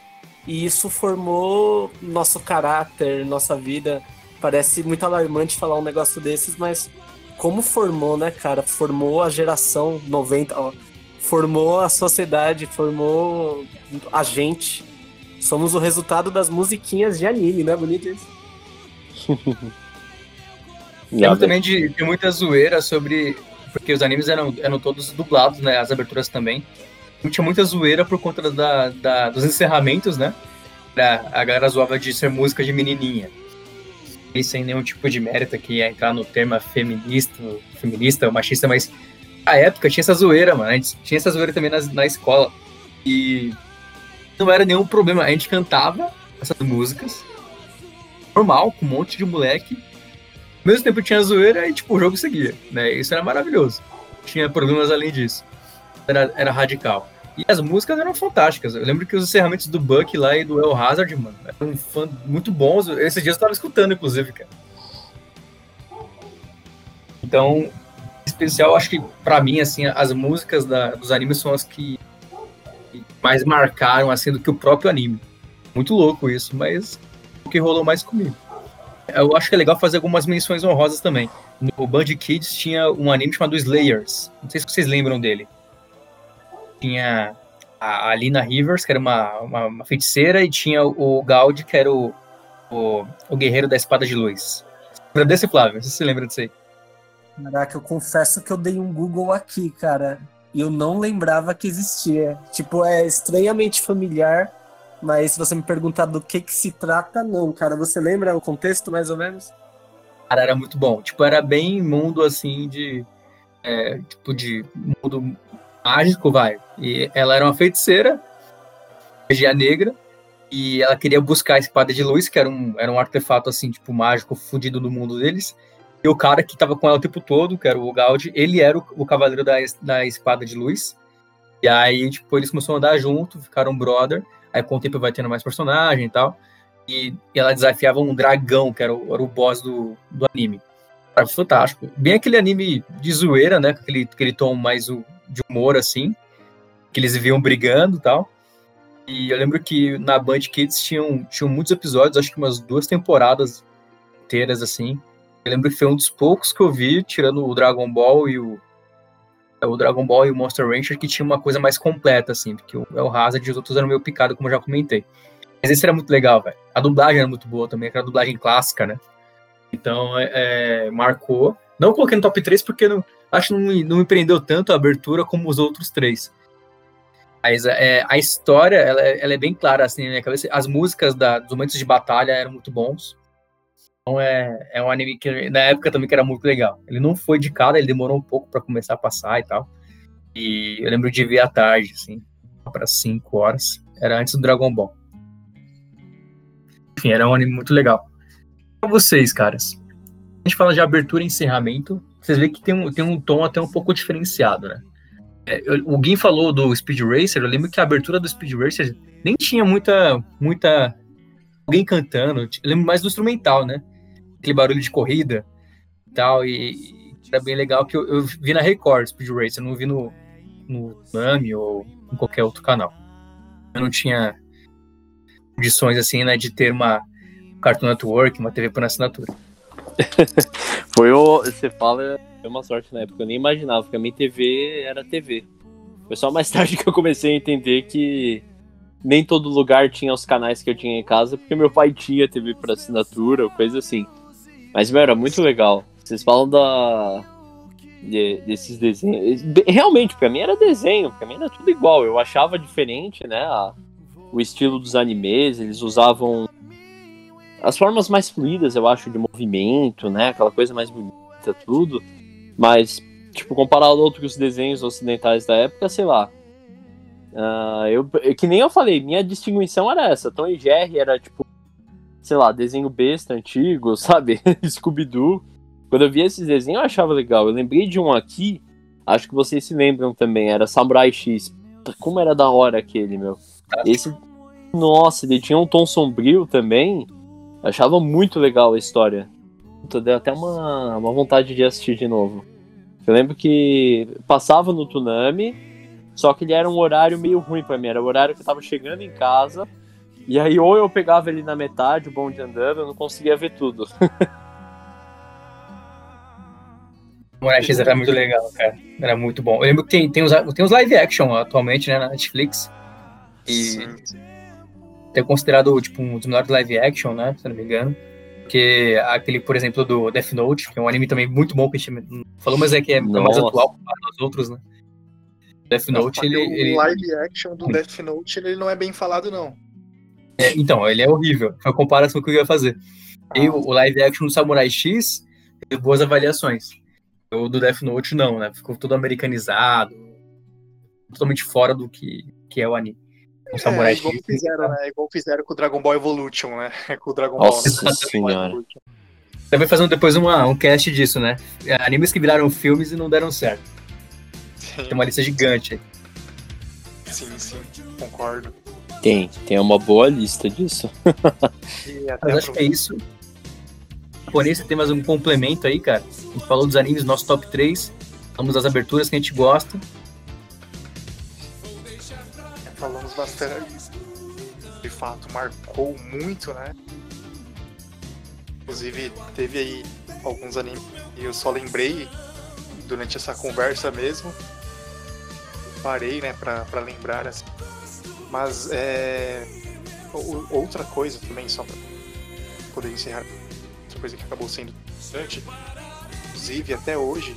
E isso formou nosso caráter, nossa vida. Parece muito alarmante falar um negócio desses, mas como formou, né, cara? Formou a geração 90, ó, formou a sociedade, formou a gente. Somos o resultado das musiquinhas de anime, né? Bonito isso. Lembro também de, de muita zoeira sobre. Porque os animes eram, eram todos dublados, né? As aberturas também. Tinha muita zoeira por conta da, da dos encerramentos, né? A, a galera zoava de ser música de menininha. E sem nenhum tipo de mérito aqui ia entrar no tema feminista, feminista, machista, mas a época tinha essa zoeira, mano. A gente tinha essa zoeira também na, na escola. E não era nenhum problema. A gente cantava essas músicas normal, com um monte de moleque. Ao mesmo tempo tinha zoeira e, tipo, o jogo seguia, né? Isso era maravilhoso. Tinha problemas além disso. Era, era radical. E as músicas eram fantásticas. Eu lembro que os encerramentos do Buck lá e do El Hazard, mano, eram fã, muito bons. Esses dias eu tava escutando, inclusive, cara. Então, especial, acho que para mim, assim, as músicas da, dos animes são as que mais marcaram, assim, do que o próprio anime. Muito louco isso, mas que rolou mais comigo. Eu acho que é legal fazer algumas menções honrosas também. No Band Kids tinha um anime chamado Slayers. Não sei se vocês lembram dele. Tinha a Alina Rivers, que era uma, uma, uma feiticeira, e tinha o Gaud, que era o, o, o, guerreiro da espada de luz. Lembra desse, Flávio? Sei se você lembra disso aí. Caraca, eu confesso que eu dei um Google aqui, cara. E eu não lembrava que existia. Tipo, é estranhamente familiar mas se você me perguntar do que que se trata, não, cara. Você lembra o contexto, mais ou menos? Cara, era muito bom. Tipo, era bem mundo, assim, de... É, tipo, de mundo mágico, vai. E ela era uma feiticeira, magia negra, e ela queria buscar a espada de luz, que era um, era um artefato, assim, tipo, mágico, fudido do mundo deles. E o cara que tava com ela o tempo todo, que era o Gaudi, ele era o, o cavaleiro da, da espada de luz. E aí, tipo, eles começaram a andar junto, ficaram brother. Aí com o tempo vai tendo mais personagem e tal. E, e ela desafiava um dragão, que era o, era o boss do, do anime. Era fantástico. Bem aquele anime de zoeira, né? Com aquele, aquele tom mais o, de humor, assim. Que eles viviam brigando e tal. E eu lembro que na Band Kids tinham, tinham muitos episódios, acho que umas duas temporadas inteiras, assim. Eu lembro que foi um dos poucos que eu vi, tirando o Dragon Ball e o, o Dragon Ball e o Monster Rancher que tinha uma coisa mais completa, assim, porque o Hazard e os outros eram meio picado, como eu já comentei. Mas esse era muito legal, velho. A dublagem era muito boa também, aquela dublagem clássica, né? Então, é, é, marcou. Não coloquei no top 3 porque não, Acho que não não me prendeu tanto a abertura como os outros três. Mas é, a história, ela, é, ela, é bem clara, assim, na minha cabeça. As músicas da, dos momentos de batalha eram muito bons. Então é, é um anime que, na época também, que era muito legal. Ele não foi de cara, ele demorou um pouco para começar a passar e tal. E eu lembro de ver à tarde, assim, para 5 horas. Era antes do Dragon Ball. Enfim, era um anime muito legal. Pra vocês, caras. A gente fala de abertura e encerramento. Vocês veem que tem um, tem um tom até um pouco diferenciado, né? É, eu, o Gui falou do Speed Racer. Eu lembro que a abertura do Speed Racer nem tinha muita. muita alguém cantando. Eu lembro mais do instrumental, né? Aquele barulho de corrida e tal. E era bem legal que eu, eu vi na Record Speed Racer. Eu não vi no, no Nami ou em qualquer outro canal. Eu não tinha condições assim, né, de ter uma Cartoon Network, uma TV por assinatura. Foi o. Você fala, foi uma sorte na época, eu nem imaginava, porque a minha TV era TV. Foi só mais tarde que eu comecei a entender que nem todo lugar tinha os canais que eu tinha em casa, porque meu pai tinha TV por assinatura, coisa assim. Mas, meu, era muito legal. Vocês falam da. De, desses desenhos. Realmente, pra mim era desenho, pra mim era tudo igual. Eu achava diferente, né? A, o estilo dos animes, eles usavam as formas mais fluidas, eu acho, de movimento, né? Aquela coisa mais bonita, tudo. Mas, tipo, comparado a outros desenhos ocidentais da época, sei lá. Uh, eu, que nem eu falei, minha distinção era essa. Tom e Jerry era, tipo, sei lá, desenho besta antigo, sabe? Scooby-Doo. Quando eu vi esses desenhos, eu achava legal. Eu lembrei de um aqui, acho que vocês se lembram também, era Samurai X. Como era da hora aquele, meu. Esse. Nossa, ele tinha um tom sombrio também. achava muito legal a história. Puta, deu até uma, uma vontade de assistir de novo. Eu lembro que passava no Tsunami, só que ele era um horário meio ruim para mim. Era o horário que eu tava chegando em casa. E aí, ou eu pegava ele na metade, o bonde andando, eu não conseguia ver tudo. O X era muito legal, cara. Era muito bom. Eu lembro que tem, tem, os, tem os live action atualmente, né, na Netflix. E é considerado tipo um dos melhores live action, né? Se não me engano. Que aquele, por exemplo, do Death Note, que é um anime também muito bom que a gente falou, mas é que é Nossa. mais atual que os outros, né? Death Note, ele, ele. O live action do Death Note ele não é bem falado, não. É, então, ele é horrível. Foi a comparação que eu ia fazer. Ah. E o, o, live action do Samurai X teve boas avaliações. O do Death Note, não, né? Ficou todo americanizado, totalmente fora do que, que é o anime. Um Samurai é, igual X. Fizeram, né? Igual fizeram com o Dragon Ball Evolution, né? Com o Dragon Nossa Ball. Nossa senhora. Você vai fazer depois uma, um cast disso, né? Animes que viraram filmes e não deram certo. Sim. Tem uma lista gigante aí. Sim, sim, concordo. Tem, tem uma boa lista disso. Mas acho que é isso. Porém, você tem mais um complemento aí, cara. A gente falou dos animes, nosso top 3. Falamos das aberturas que a gente gosta falamos bastante. De fato, marcou muito, né? Inclusive, teve aí alguns animes e eu só lembrei durante essa conversa mesmo. Parei, né, pra, pra lembrar, assim. Mas, é. Outra coisa também, só pra poder encerrar. Outra coisa que acabou sendo interessante. Inclusive, até hoje,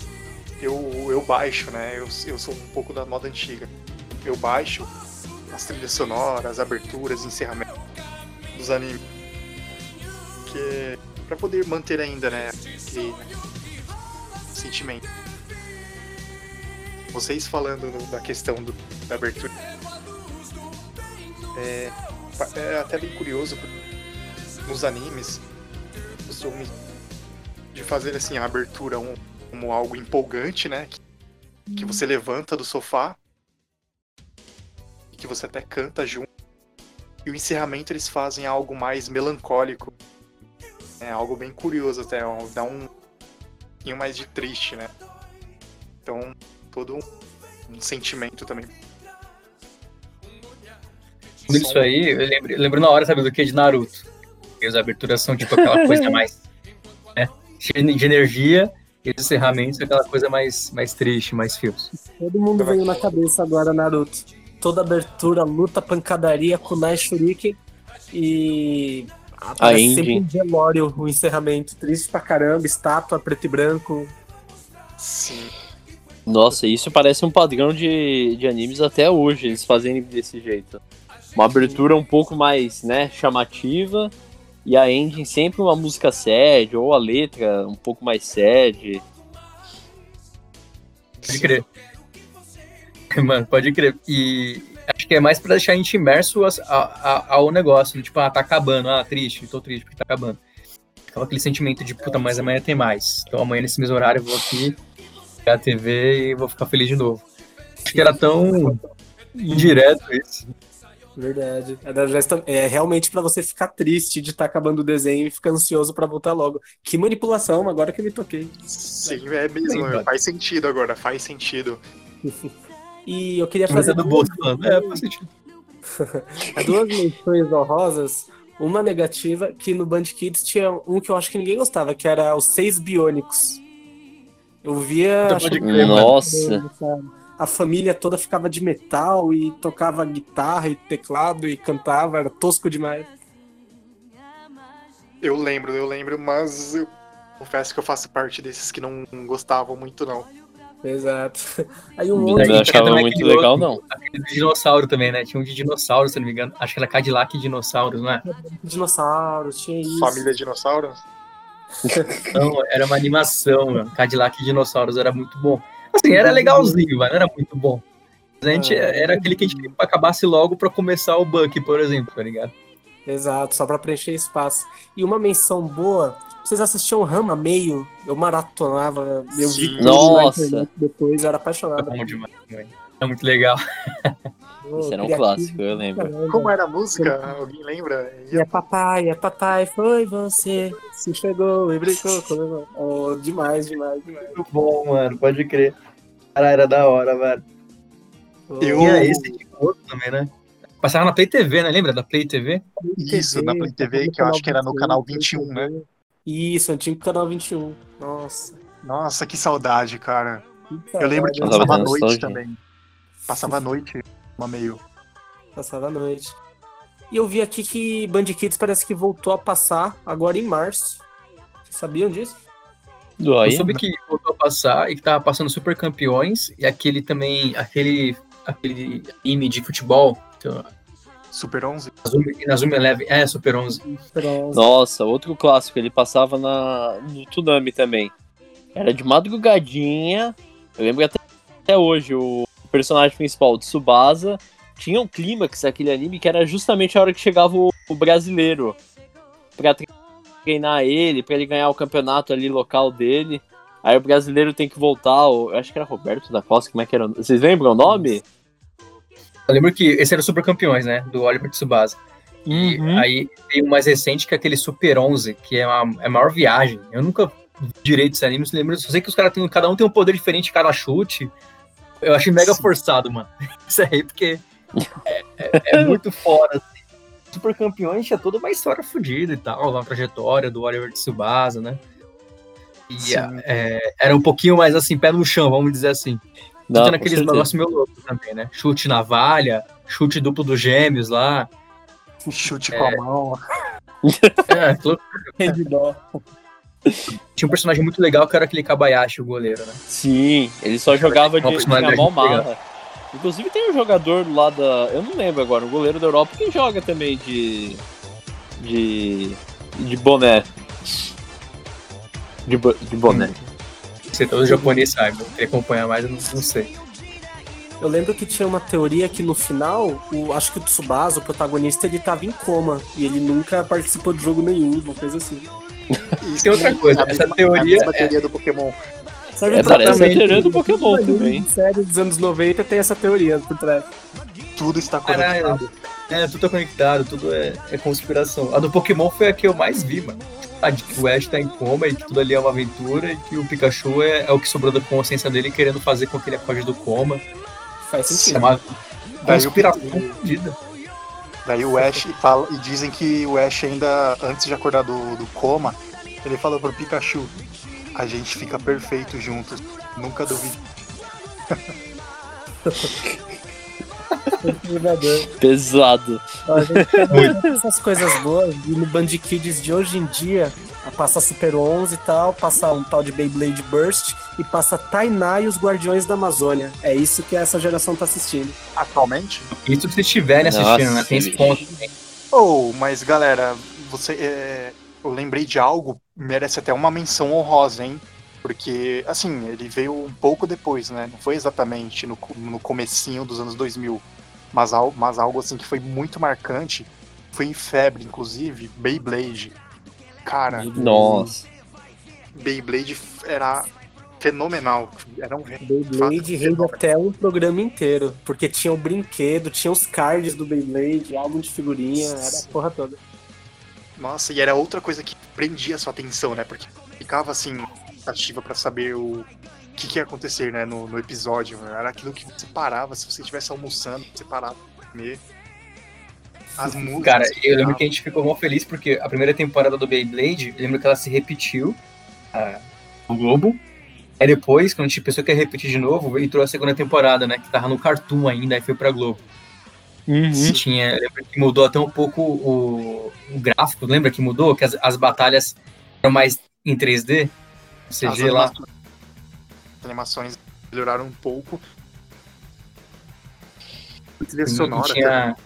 eu, eu baixo, né? Eu, eu sou um pouco da moda antiga. Eu baixo as trilhas sonoras, as aberturas, encerramento dos animes. Que é pra poder manter ainda, né, aquele sentimento. Vocês falando da questão do, da abertura. É, é até bem curioso nos animes de fazer assim a abertura um, como algo empolgante, né? Que, que você levanta do sofá que você até canta junto. E o encerramento eles fazem algo mais melancólico. É algo bem curioso até, dá um pouquinho mais de triste, né? Então, todo um, um sentimento também. Isso aí, eu lembro, eu lembro na hora, sabe, do que de Naruto. E as aberturas são tipo aquela coisa mais. Né, cheia de energia e os encerramentos aquela coisa mais, mais triste, mais fios. Todo mundo veio na cabeça agora, Naruto toda abertura, luta, pancadaria, kunai, shuriken e aparece sempre um velório, o encerramento. Triste pra caramba, estátua, preto e branco. Sim. Nossa, isso parece um padrão de, de animes até hoje, eles fazem desse jeito. Uma abertura um pouco mais, né, chamativa, e a ending sempre uma música sad, ou a letra um pouco mais sad. Pode crer. Mano, pode crer. E acho que é mais pra deixar a gente imerso a- a- ao negócio. Tipo, ah, tá acabando. Ah, triste, tô triste porque tá acabando. Ficava aquele sentimento de, puta, mas amanhã tem mais. Então amanhã nesse mesmo horário eu vou aqui, a TV e vou ficar feliz de novo. Acho que era tão indireto isso. Verdade. É, É realmente pra você ficar triste de estar acabando o desenho e ficar ansioso pra voltar logo. Que manipulação, agora que eu me toquei. Sim, é mesmo. Sim, faz sentido agora, faz sentido. E eu queria Mas fazer é do bolso falando. É, faz sentido. duas menções honrosas. Uma negativa, que no Band Kids tinha um que eu acho que ninguém gostava, que era os Seis Biônicos. Eu via. Mano. Nossa, sabe? A família toda ficava de metal e tocava guitarra e teclado e cantava, era tosco demais. Eu lembro, eu lembro, mas eu confesso que eu faço parte desses que não gostavam muito, não. Exato. Aí um eu outro. não achava também muito legal, outro. não. Aquele do dinossauro também, né? Tinha um de dinossauro, se eu não me engano. Acho que era Cadillac e dinossauros, não é? Dinossauro, tinha isso. Família Dinossauro? Não, era uma animação, mano. Cadillac e dinossauros era muito bom. Assim, era legalzinho, mas não era muito bom. Mas a gente, Ah. era aquele que a gente acabasse logo pra começar o Buck, por exemplo, tá ligado? Exato, só pra preencher espaço. E uma menção boa, vocês assistiam Rama Meio? Eu maratonava, eu vi tudo Nossa. depois, eu era apaixonado. bom demais. É muito legal. Esse era um clássico, eu lembro. Como era a música? Alguém lembra? E é papai, é papai, foi você, se chegou e brincou comigo. Oh, demais, demais, demais. Muito bom, mano, pode crer. Cara, era da hora, velho. Oh, Eu- Tinha esse de outro também, né? Passava na Play TV, né? Lembra da Play TV? Isso, na Play TV, que eu acho que era no canal 21, né? Isso, antigo canal 21. Nossa. Nossa, que saudade, cara. que Eu lembro que saudade. Passava à noite também. Passava à noite, uma meio. Passava a noite. E eu vi aqui que Band Kids parece que voltou a passar agora em março. Vocês sabiam disso? Eu soube que voltou a passar e que tava passando Super Campeões e aquele também, aquele, aquele anime de futebol, então, Super 11? Nazumi, Nazumi Eleven, é, Super 11. Pronto. Nossa, outro clássico, ele passava na, no Tsunami também. Era de madrugadinha. Eu lembro até, até hoje, o personagem principal, o Tsubasa, tinha um clímax daquele anime que era justamente a hora que chegava o, o brasileiro pra treinar ele, pra ele ganhar o campeonato ali local dele. Aí o brasileiro tem que voltar, eu acho que era Roberto da Costa, como é que era? Vocês lembram o nome? Eu lembro que esse era o Super Campeões, né, do Oliver Tsubasa. E Uhum. aí tem o mais recente que é aquele Super 11, que é uma, é a maior viagem. Eu nunca vi direito esse anime, se lembra? Só sei que os caras têm, cada um tem um poder diferente, cada chute. Eu achei mega Sim. forçado, mano. Isso aí, porque é, é- é muito fora. Assim. Super Campeões tinha toda uma história fodida e tal, uma trajetória do Oliver Tsubasa, né? E Sim. é, era um pouquinho mais assim, pé no chão, vamos dizer assim. Não, naqueles certeza. negócios meio loucos também, né? Chute navalha, chute duplo dos gêmeos lá. Chute com a mão. É, loucura. Tinha um personagem muito legal que era aquele Kabayashi, o goleiro, né? Sim, ele só jogava de, de mão marra. Inclusive tem um jogador lá da. Eu não lembro agora, um goleiro da Europa que joga também de. de. de boné. De, bo- de boné. Você todo japonês sabe, eu queria acompanhar mais, eu não, não sei. Eu lembro que tinha uma teoria que no final, o, acho que o Tsubasa, o protagonista, ele tava em coma. E ele nunca participou de jogo nenhum, uma coisa assim. Isso Tem outra coisa, é a essa mesma- teoria é a é- teoria do Pokémon. Serve É, parece a também. teoria do Pokémon também. série dos anos 90 tem essa teoria por trás. Tudo está Caralho. conectado. É, tudo é conectado, tudo é, é conspiração. A do Pokémon foi a que eu mais vi, mano. A de que o Ash tá em coma e que tudo ali é uma aventura e que o Pikachu é, é o que sobrou da consciência dele querendo fazer com que ele acorde do coma. Faz É sentido. uma Daí o- conspiração fodida. Daí o Ash fala, e dizem que o Ash ainda, antes de acordar do, do coma, ele falou pro Pikachu, a gente fica perfeito juntos, nunca duvide. Pesado. Ó, a gente tem essas coisas boas e no Band Kids de hoje em dia Passa Super 11 e tal, passa um tal de Beyblade Burst e passa Tainá e os Guardiões da Amazônia. É isso que essa geração tá assistindo. Atualmente? Isso se estiverem assistindo, né? Tem esse ponto. Oh, mas galera, você, é, eu lembrei de algo, merece até uma menção honrosa, hein? Porque, assim, ele veio um pouco depois, né? Não foi exatamente no, no comecinho dos anos 2000, mas, mas algo assim que foi muito marcante, foi em febre, inclusive, Beyblade. Cara, nossa. Beyblade era fenomenal. Era um Beyblade rende até um programa inteiro, porque tinha o brinquedo, tinha os cards do Beyblade, álbum de figurinha, era a porra toda. Nossa, e era outra coisa que prendia a sua atenção, né? Porque ficava assim, ativa para saber o que, que ia acontecer, né, no, no episódio. Era aquilo que você parava, se você estivesse almoçando, você parava pra comer. As músicas. Cara, eu lembro que a gente ficou muito feliz porque a primeira temporada do Beyblade, eu lembro que ela se repetiu uh, no Globo. Aí depois, quando a gente pensou que ia repetir de novo, entrou a segunda temporada, né? Que tava no Cartoon ainda, aí foi pra Globo. Uhum. Tinha, lembra que mudou até um pouco o, o, gráfico, lembra que mudou? Que as, as batalhas eram mais em 3D? CG as lá. As animações melhoraram um pouco. Trilha sonora tinha,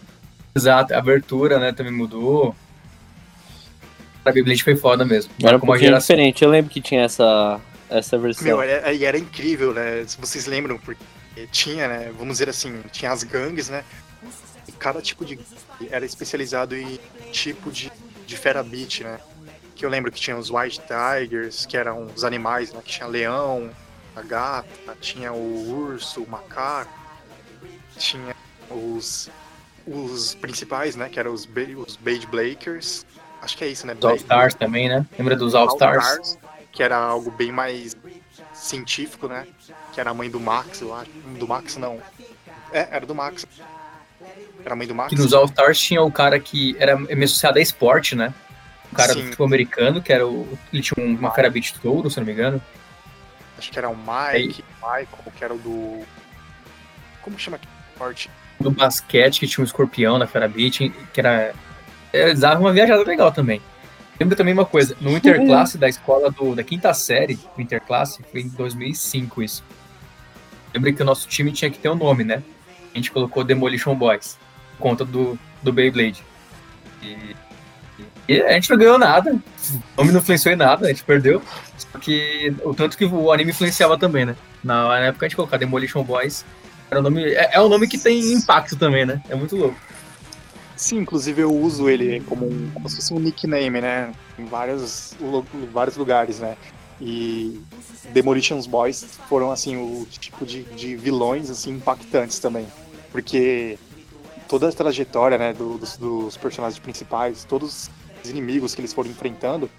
Exato, a abertura, né, também mudou. A Beyblade foi foda mesmo. Era um pouquinho geração... diferente, eu lembro que tinha essa, essa versão. Meu, era, era incrível, né, se vocês lembram, porque tinha, né, vamos dizer assim, tinha as gangues, né, cada tipo de era especializado em tipo de, de fera beat, né, que eu lembro que tinha os White Tigers, que eram os animais, né, que tinha leão, a gata, tinha o urso, o macaco, tinha os os principais, né? Que eram os, os Beige Blakers. Acho que é isso, né? Os All-Stars também, né? Lembra dos All-Stars? All que era algo bem mais científico, né? Que era a mãe do Max, eu acho. Do Max, não. É, era do Max. Era a mãe do Max. Que nos All-Stars tinha o cara que era meio associado a esporte, né? O cara Sim. do futebol americano, que era o. Ele tinha uma cara beat todo, se não me engano. Acho que era o Mike, Aí. Michael, que era o do. Como chama aquele esporte? Do basquete, que tinha um escorpião na Fera Beach, que era. Eles davam uma viajada legal também. Lembro também uma coisa, no interclasse da escola do, da quinta série, o interclasse, foi em 2005 isso. Lembra que o nosso time tinha que ter um nome, né? A gente colocou Demolition Boys, por conta do, do Beyblade. E, e a gente não ganhou nada, o nome não influenciou em nada, a gente perdeu. Só que o tanto que o anime influenciava também, né? Na época a gente colocou Demolition Boys é um, nome, é, é um nome que tem impacto também, né? É muito louco. Sim, inclusive eu uso ele como, um, como se fosse um nickname, né? Em vários, vários lugares, né? E Demolitions Boys foram, assim, o tipo de, de vilões, assim, impactantes também. Porque toda a trajetória, né, do, dos, dos, personagens principais, todos os inimigos que eles foram enfrentando,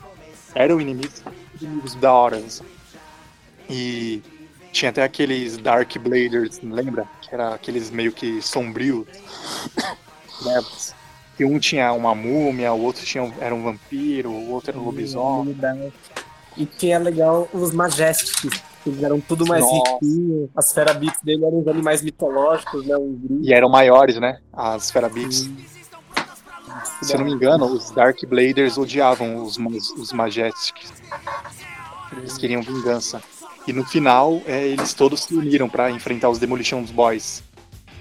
eram inimigos, inimigos da hora. Assim. E tinha até aqueles Dark Bladers, lembra? Que era aqueles meio que sombrios. né? Que um tinha uma múmia, o outro tinha, era um vampiro, o outro era um lobisomem. E que é legal os Majestics, que eles eram tudo mais riquinho. As Ferabits dele eram os animais mitológicos, né? Um e eram maiores, né? As Ferabits. Se eu não me engano, os Dark Bladers odiavam os, os Majestics. Eles queriam vingança. E no final, é, eles todos se uniram para enfrentar os Demolition Boys.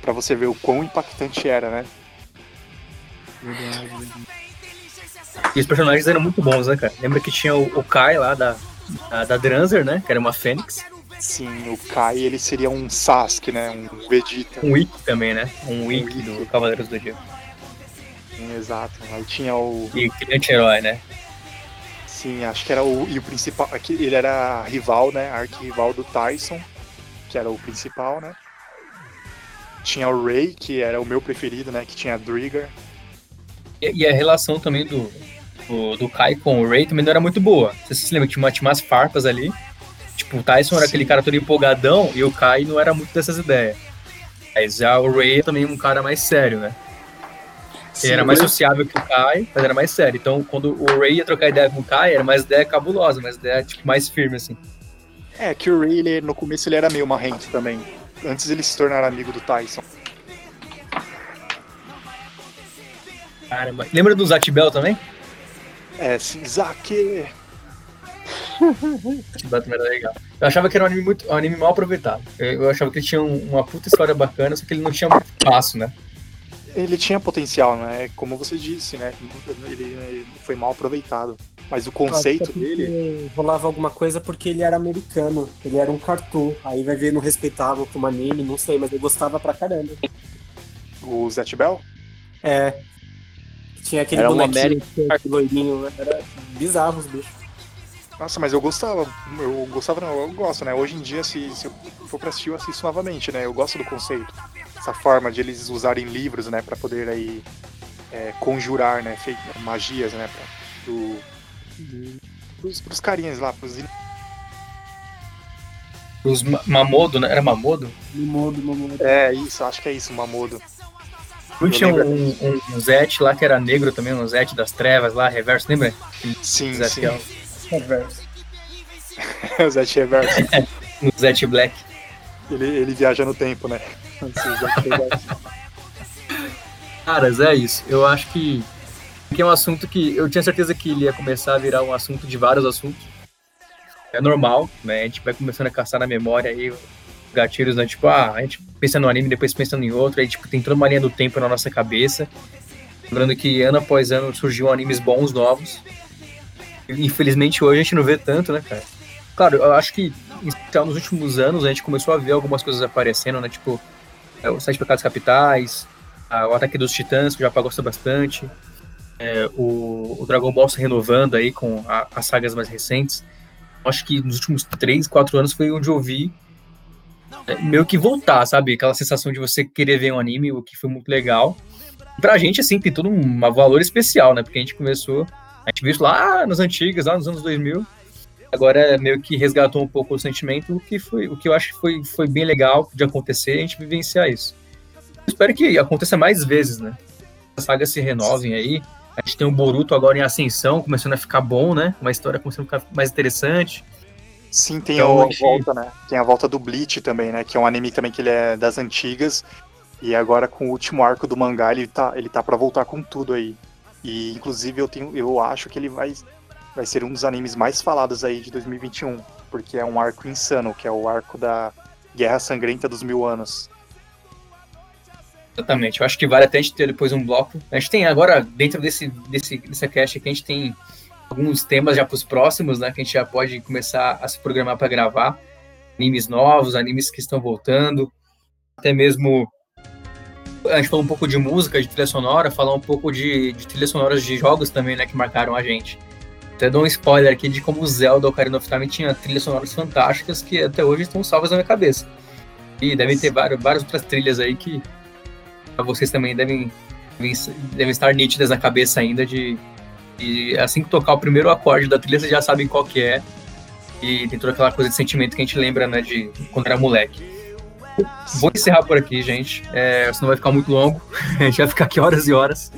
para você ver o quão impactante era, né? E os personagens eram muito bons, né, cara? Lembra que tinha o, o Kai lá da, da, da Dranzer, né? Que era uma Fênix. Sim, o Kai ele seria um Sasuke, né? Um Vegeta. Um Ikki também, né? Um Ikki do Cavaleiros do Zodíaco. Exato. Aí tinha o. E o anti-herói, né? Sim, acho que era o. E o principal. Aqui, ele era rival, né? Arquirrival do Tyson, que era o principal, né? Tinha o Ray, que era o meu preferido, né? Que tinha a Drigger. E, e, a relação também do, do, do, Kai com o Ray também não era muito boa. Você se lembra que tinha, tinha umas farpas ali. Tipo, o Tyson era Sim. aquele cara todo empolgadão e o Kai não era muito dessas ideias. Mas já o Ray é também um cara mais sério, né? Sim, era mais sociável que o Kai, mas era mais sério. Então, quando o Ray ia trocar ideia com o Kai, era mais ideia cabulosa, mais ideia tipo, mais firme, assim. É, que o Ray, ele, no começo, ele era meio marrento também. Antes ele se tornar amigo do Tyson. Caramba. Lembra do Zatibel também? É, sim, Zaque. Batman era legal. Eu achava que era um anime, muito, um anime mal aproveitado. Eu, eu achava que ele tinha um, uma puta história bacana, só que ele não tinha muito espaço, né? Ele tinha potencial, né? Como você disse, né? Ele, foi mal aproveitado. Mas o conceito dele. Rolava alguma coisa porque ele era americano. Ele era um cartoon. Aí vai ver no respeitável como anime, não sei, mas eu gostava pra caramba. O Zet Bell? É. Tinha aquele Era um bonequinho loirinho, né? era bizarro os bichos. Nossa, mas eu gostava. Eu gostava, não, eu gosto, né? Hoje em dia, se, se eu for pra assistir, eu assisto novamente, né? Eu gosto do conceito. Essa forma de eles usarem livros, né? Pra poder aí é, conjurar, né? Fe- magias, né? Pra, do, pros, pros carinhas lá, pros Os Ma- Mamodo, né? Era Mamodo? Mimodo, Mimodo. É, isso, acho que é isso, Mamodo. Não tinha um, um, um Zet lá que era negro também, um Zet das trevas lá, reverso, lembra? Sim, Zet sim. é Reverso. o Zet Reverso. um Zet Black. ele, ele viaja no tempo, né? Caras, é isso. Eu acho que, que é um assunto que eu tinha certeza que ele ia começar a virar um assunto de vários assuntos. É normal, né? A gente vai começando a caçar na memória aí gatilhos, né? Tipo, ah, a gente pensa no anime, depois pensando em outro, aí tipo, tem toda uma linha do tempo na nossa cabeça. Lembrando que ano após ano surgiam animes bons, novos. Infelizmente hoje a gente não vê tanto, né, cara? Claro, eu acho que nos últimos anos a gente começou a ver algumas coisas aparecendo, né? Tipo, é, os Sete Pecados Capitais, a- o Ataque dos Titãs, que eu já gosto bastante. É, o, o Dragon Ball se renovando aí com a- as sagas mais recentes. Acho que nos últimos 3, 4 anos foi onde eu vi é, meio que voltar, sabe? Aquela sensação de você querer ver um anime, o que foi muito legal. Pra gente, assim, tem todo um valor especial, né? Porque a gente começou, a gente viu isso lá nas antigas, lá nos anos 2000. Agora meio que resgatou um pouco o sentimento, o que foi, o que eu acho que foi, foi bem legal de acontecer, a gente vivenciar isso. Espero que aconteça mais vezes, né? As sagas se renovem aí. A gente tem o Boruto agora em ascensão, começando a ficar bom, né? Uma história começando a ficar mais interessante. Sim, tem Então, a gente- volta, né? Tem a volta do Bleach também, né? Que é um anime também que ele é das antigas. E agora com o último arco do mangá, ele tá, ele tá pra voltar com tudo aí. E inclusive eu tenho, eu acho que ele vai, vai ser um dos animes mais falados aí de 2021, porque é um arco insano, que é o arco da Guerra Sangrenta dos Mil Anos. Exatamente. Eu acho que vale até a gente ter depois um bloco. A gente tem agora, dentro desse, desse, dessa cast aqui, a gente tem alguns temas já para os próximos, né? Que a gente já pode começar a se programar para gravar. Animes novos, animes que estão voltando. Até mesmo. A gente falou um pouco de música, de trilha sonora, falar um pouco de, de trilhas sonoras de jogos também, né? Que marcaram a gente. Até dou um spoiler aqui de como o Zelda Ocarina of Time tinha trilhas sonoras fantásticas que até hoje estão salvas na minha cabeça. E devem ter várias, várias outras trilhas aí que vocês também devem, devem, devem estar nítidas na cabeça ainda de, de assim que tocar o primeiro acorde da trilha, vocês já sabem qual que é. E tem toda aquela coisa de sentimento que a gente lembra, né, de quando era moleque. Vou encerrar por aqui, gente. É, senão vai ficar muito longo. A gente vai ficar aqui horas e horas.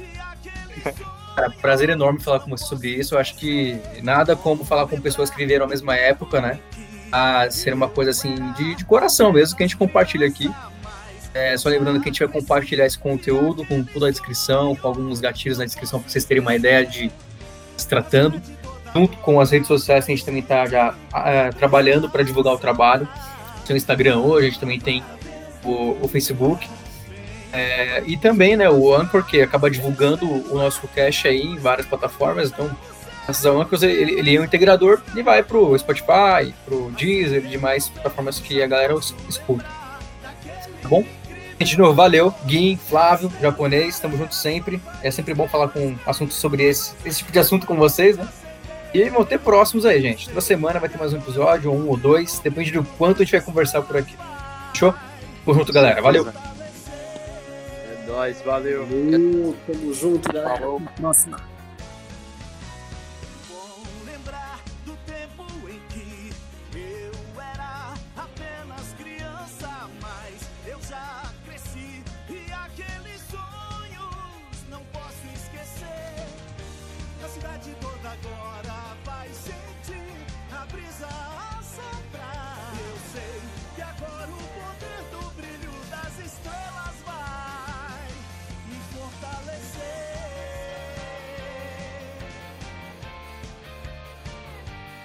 Cara, prazer enorme falar com você sobre isso. Eu acho que nada como falar com pessoas que viveram a mesma época, né? A ser uma coisa assim de, de coração mesmo que a gente compartilha aqui. É, só lembrando que a gente vai compartilhar esse conteúdo com toda a descrição, com alguns gatilhos na descrição para vocês terem uma ideia de se tratando. Junto com as redes sociais, a gente também está já ah, trabalhando para divulgar o trabalho. Tem o Instagram hoje, a gente também tem o, o Facebook. É, e também né, o Anchor, que acaba divulgando o nosso cache aí em várias plataformas. Então, graças ao Anchor, ele, ele é um integrador e vai pro Spotify, pro Deezer e demais plataformas que a galera es- escuta. Tá bom? De novo, valeu. Guim, Flávio, japonês, estamos juntos sempre. É sempre bom falar com assuntos sobre esse, esse tipo de assunto com vocês, né? E vão ter próximos aí, gente. Toda semana vai ter mais um episódio, ou um ou dois, depende do quanto a gente vai conversar por aqui. Fechou? Tamo junto, galera. Valeu. Nóis, valeu. Valeu, tamo junto, galera. A próxima.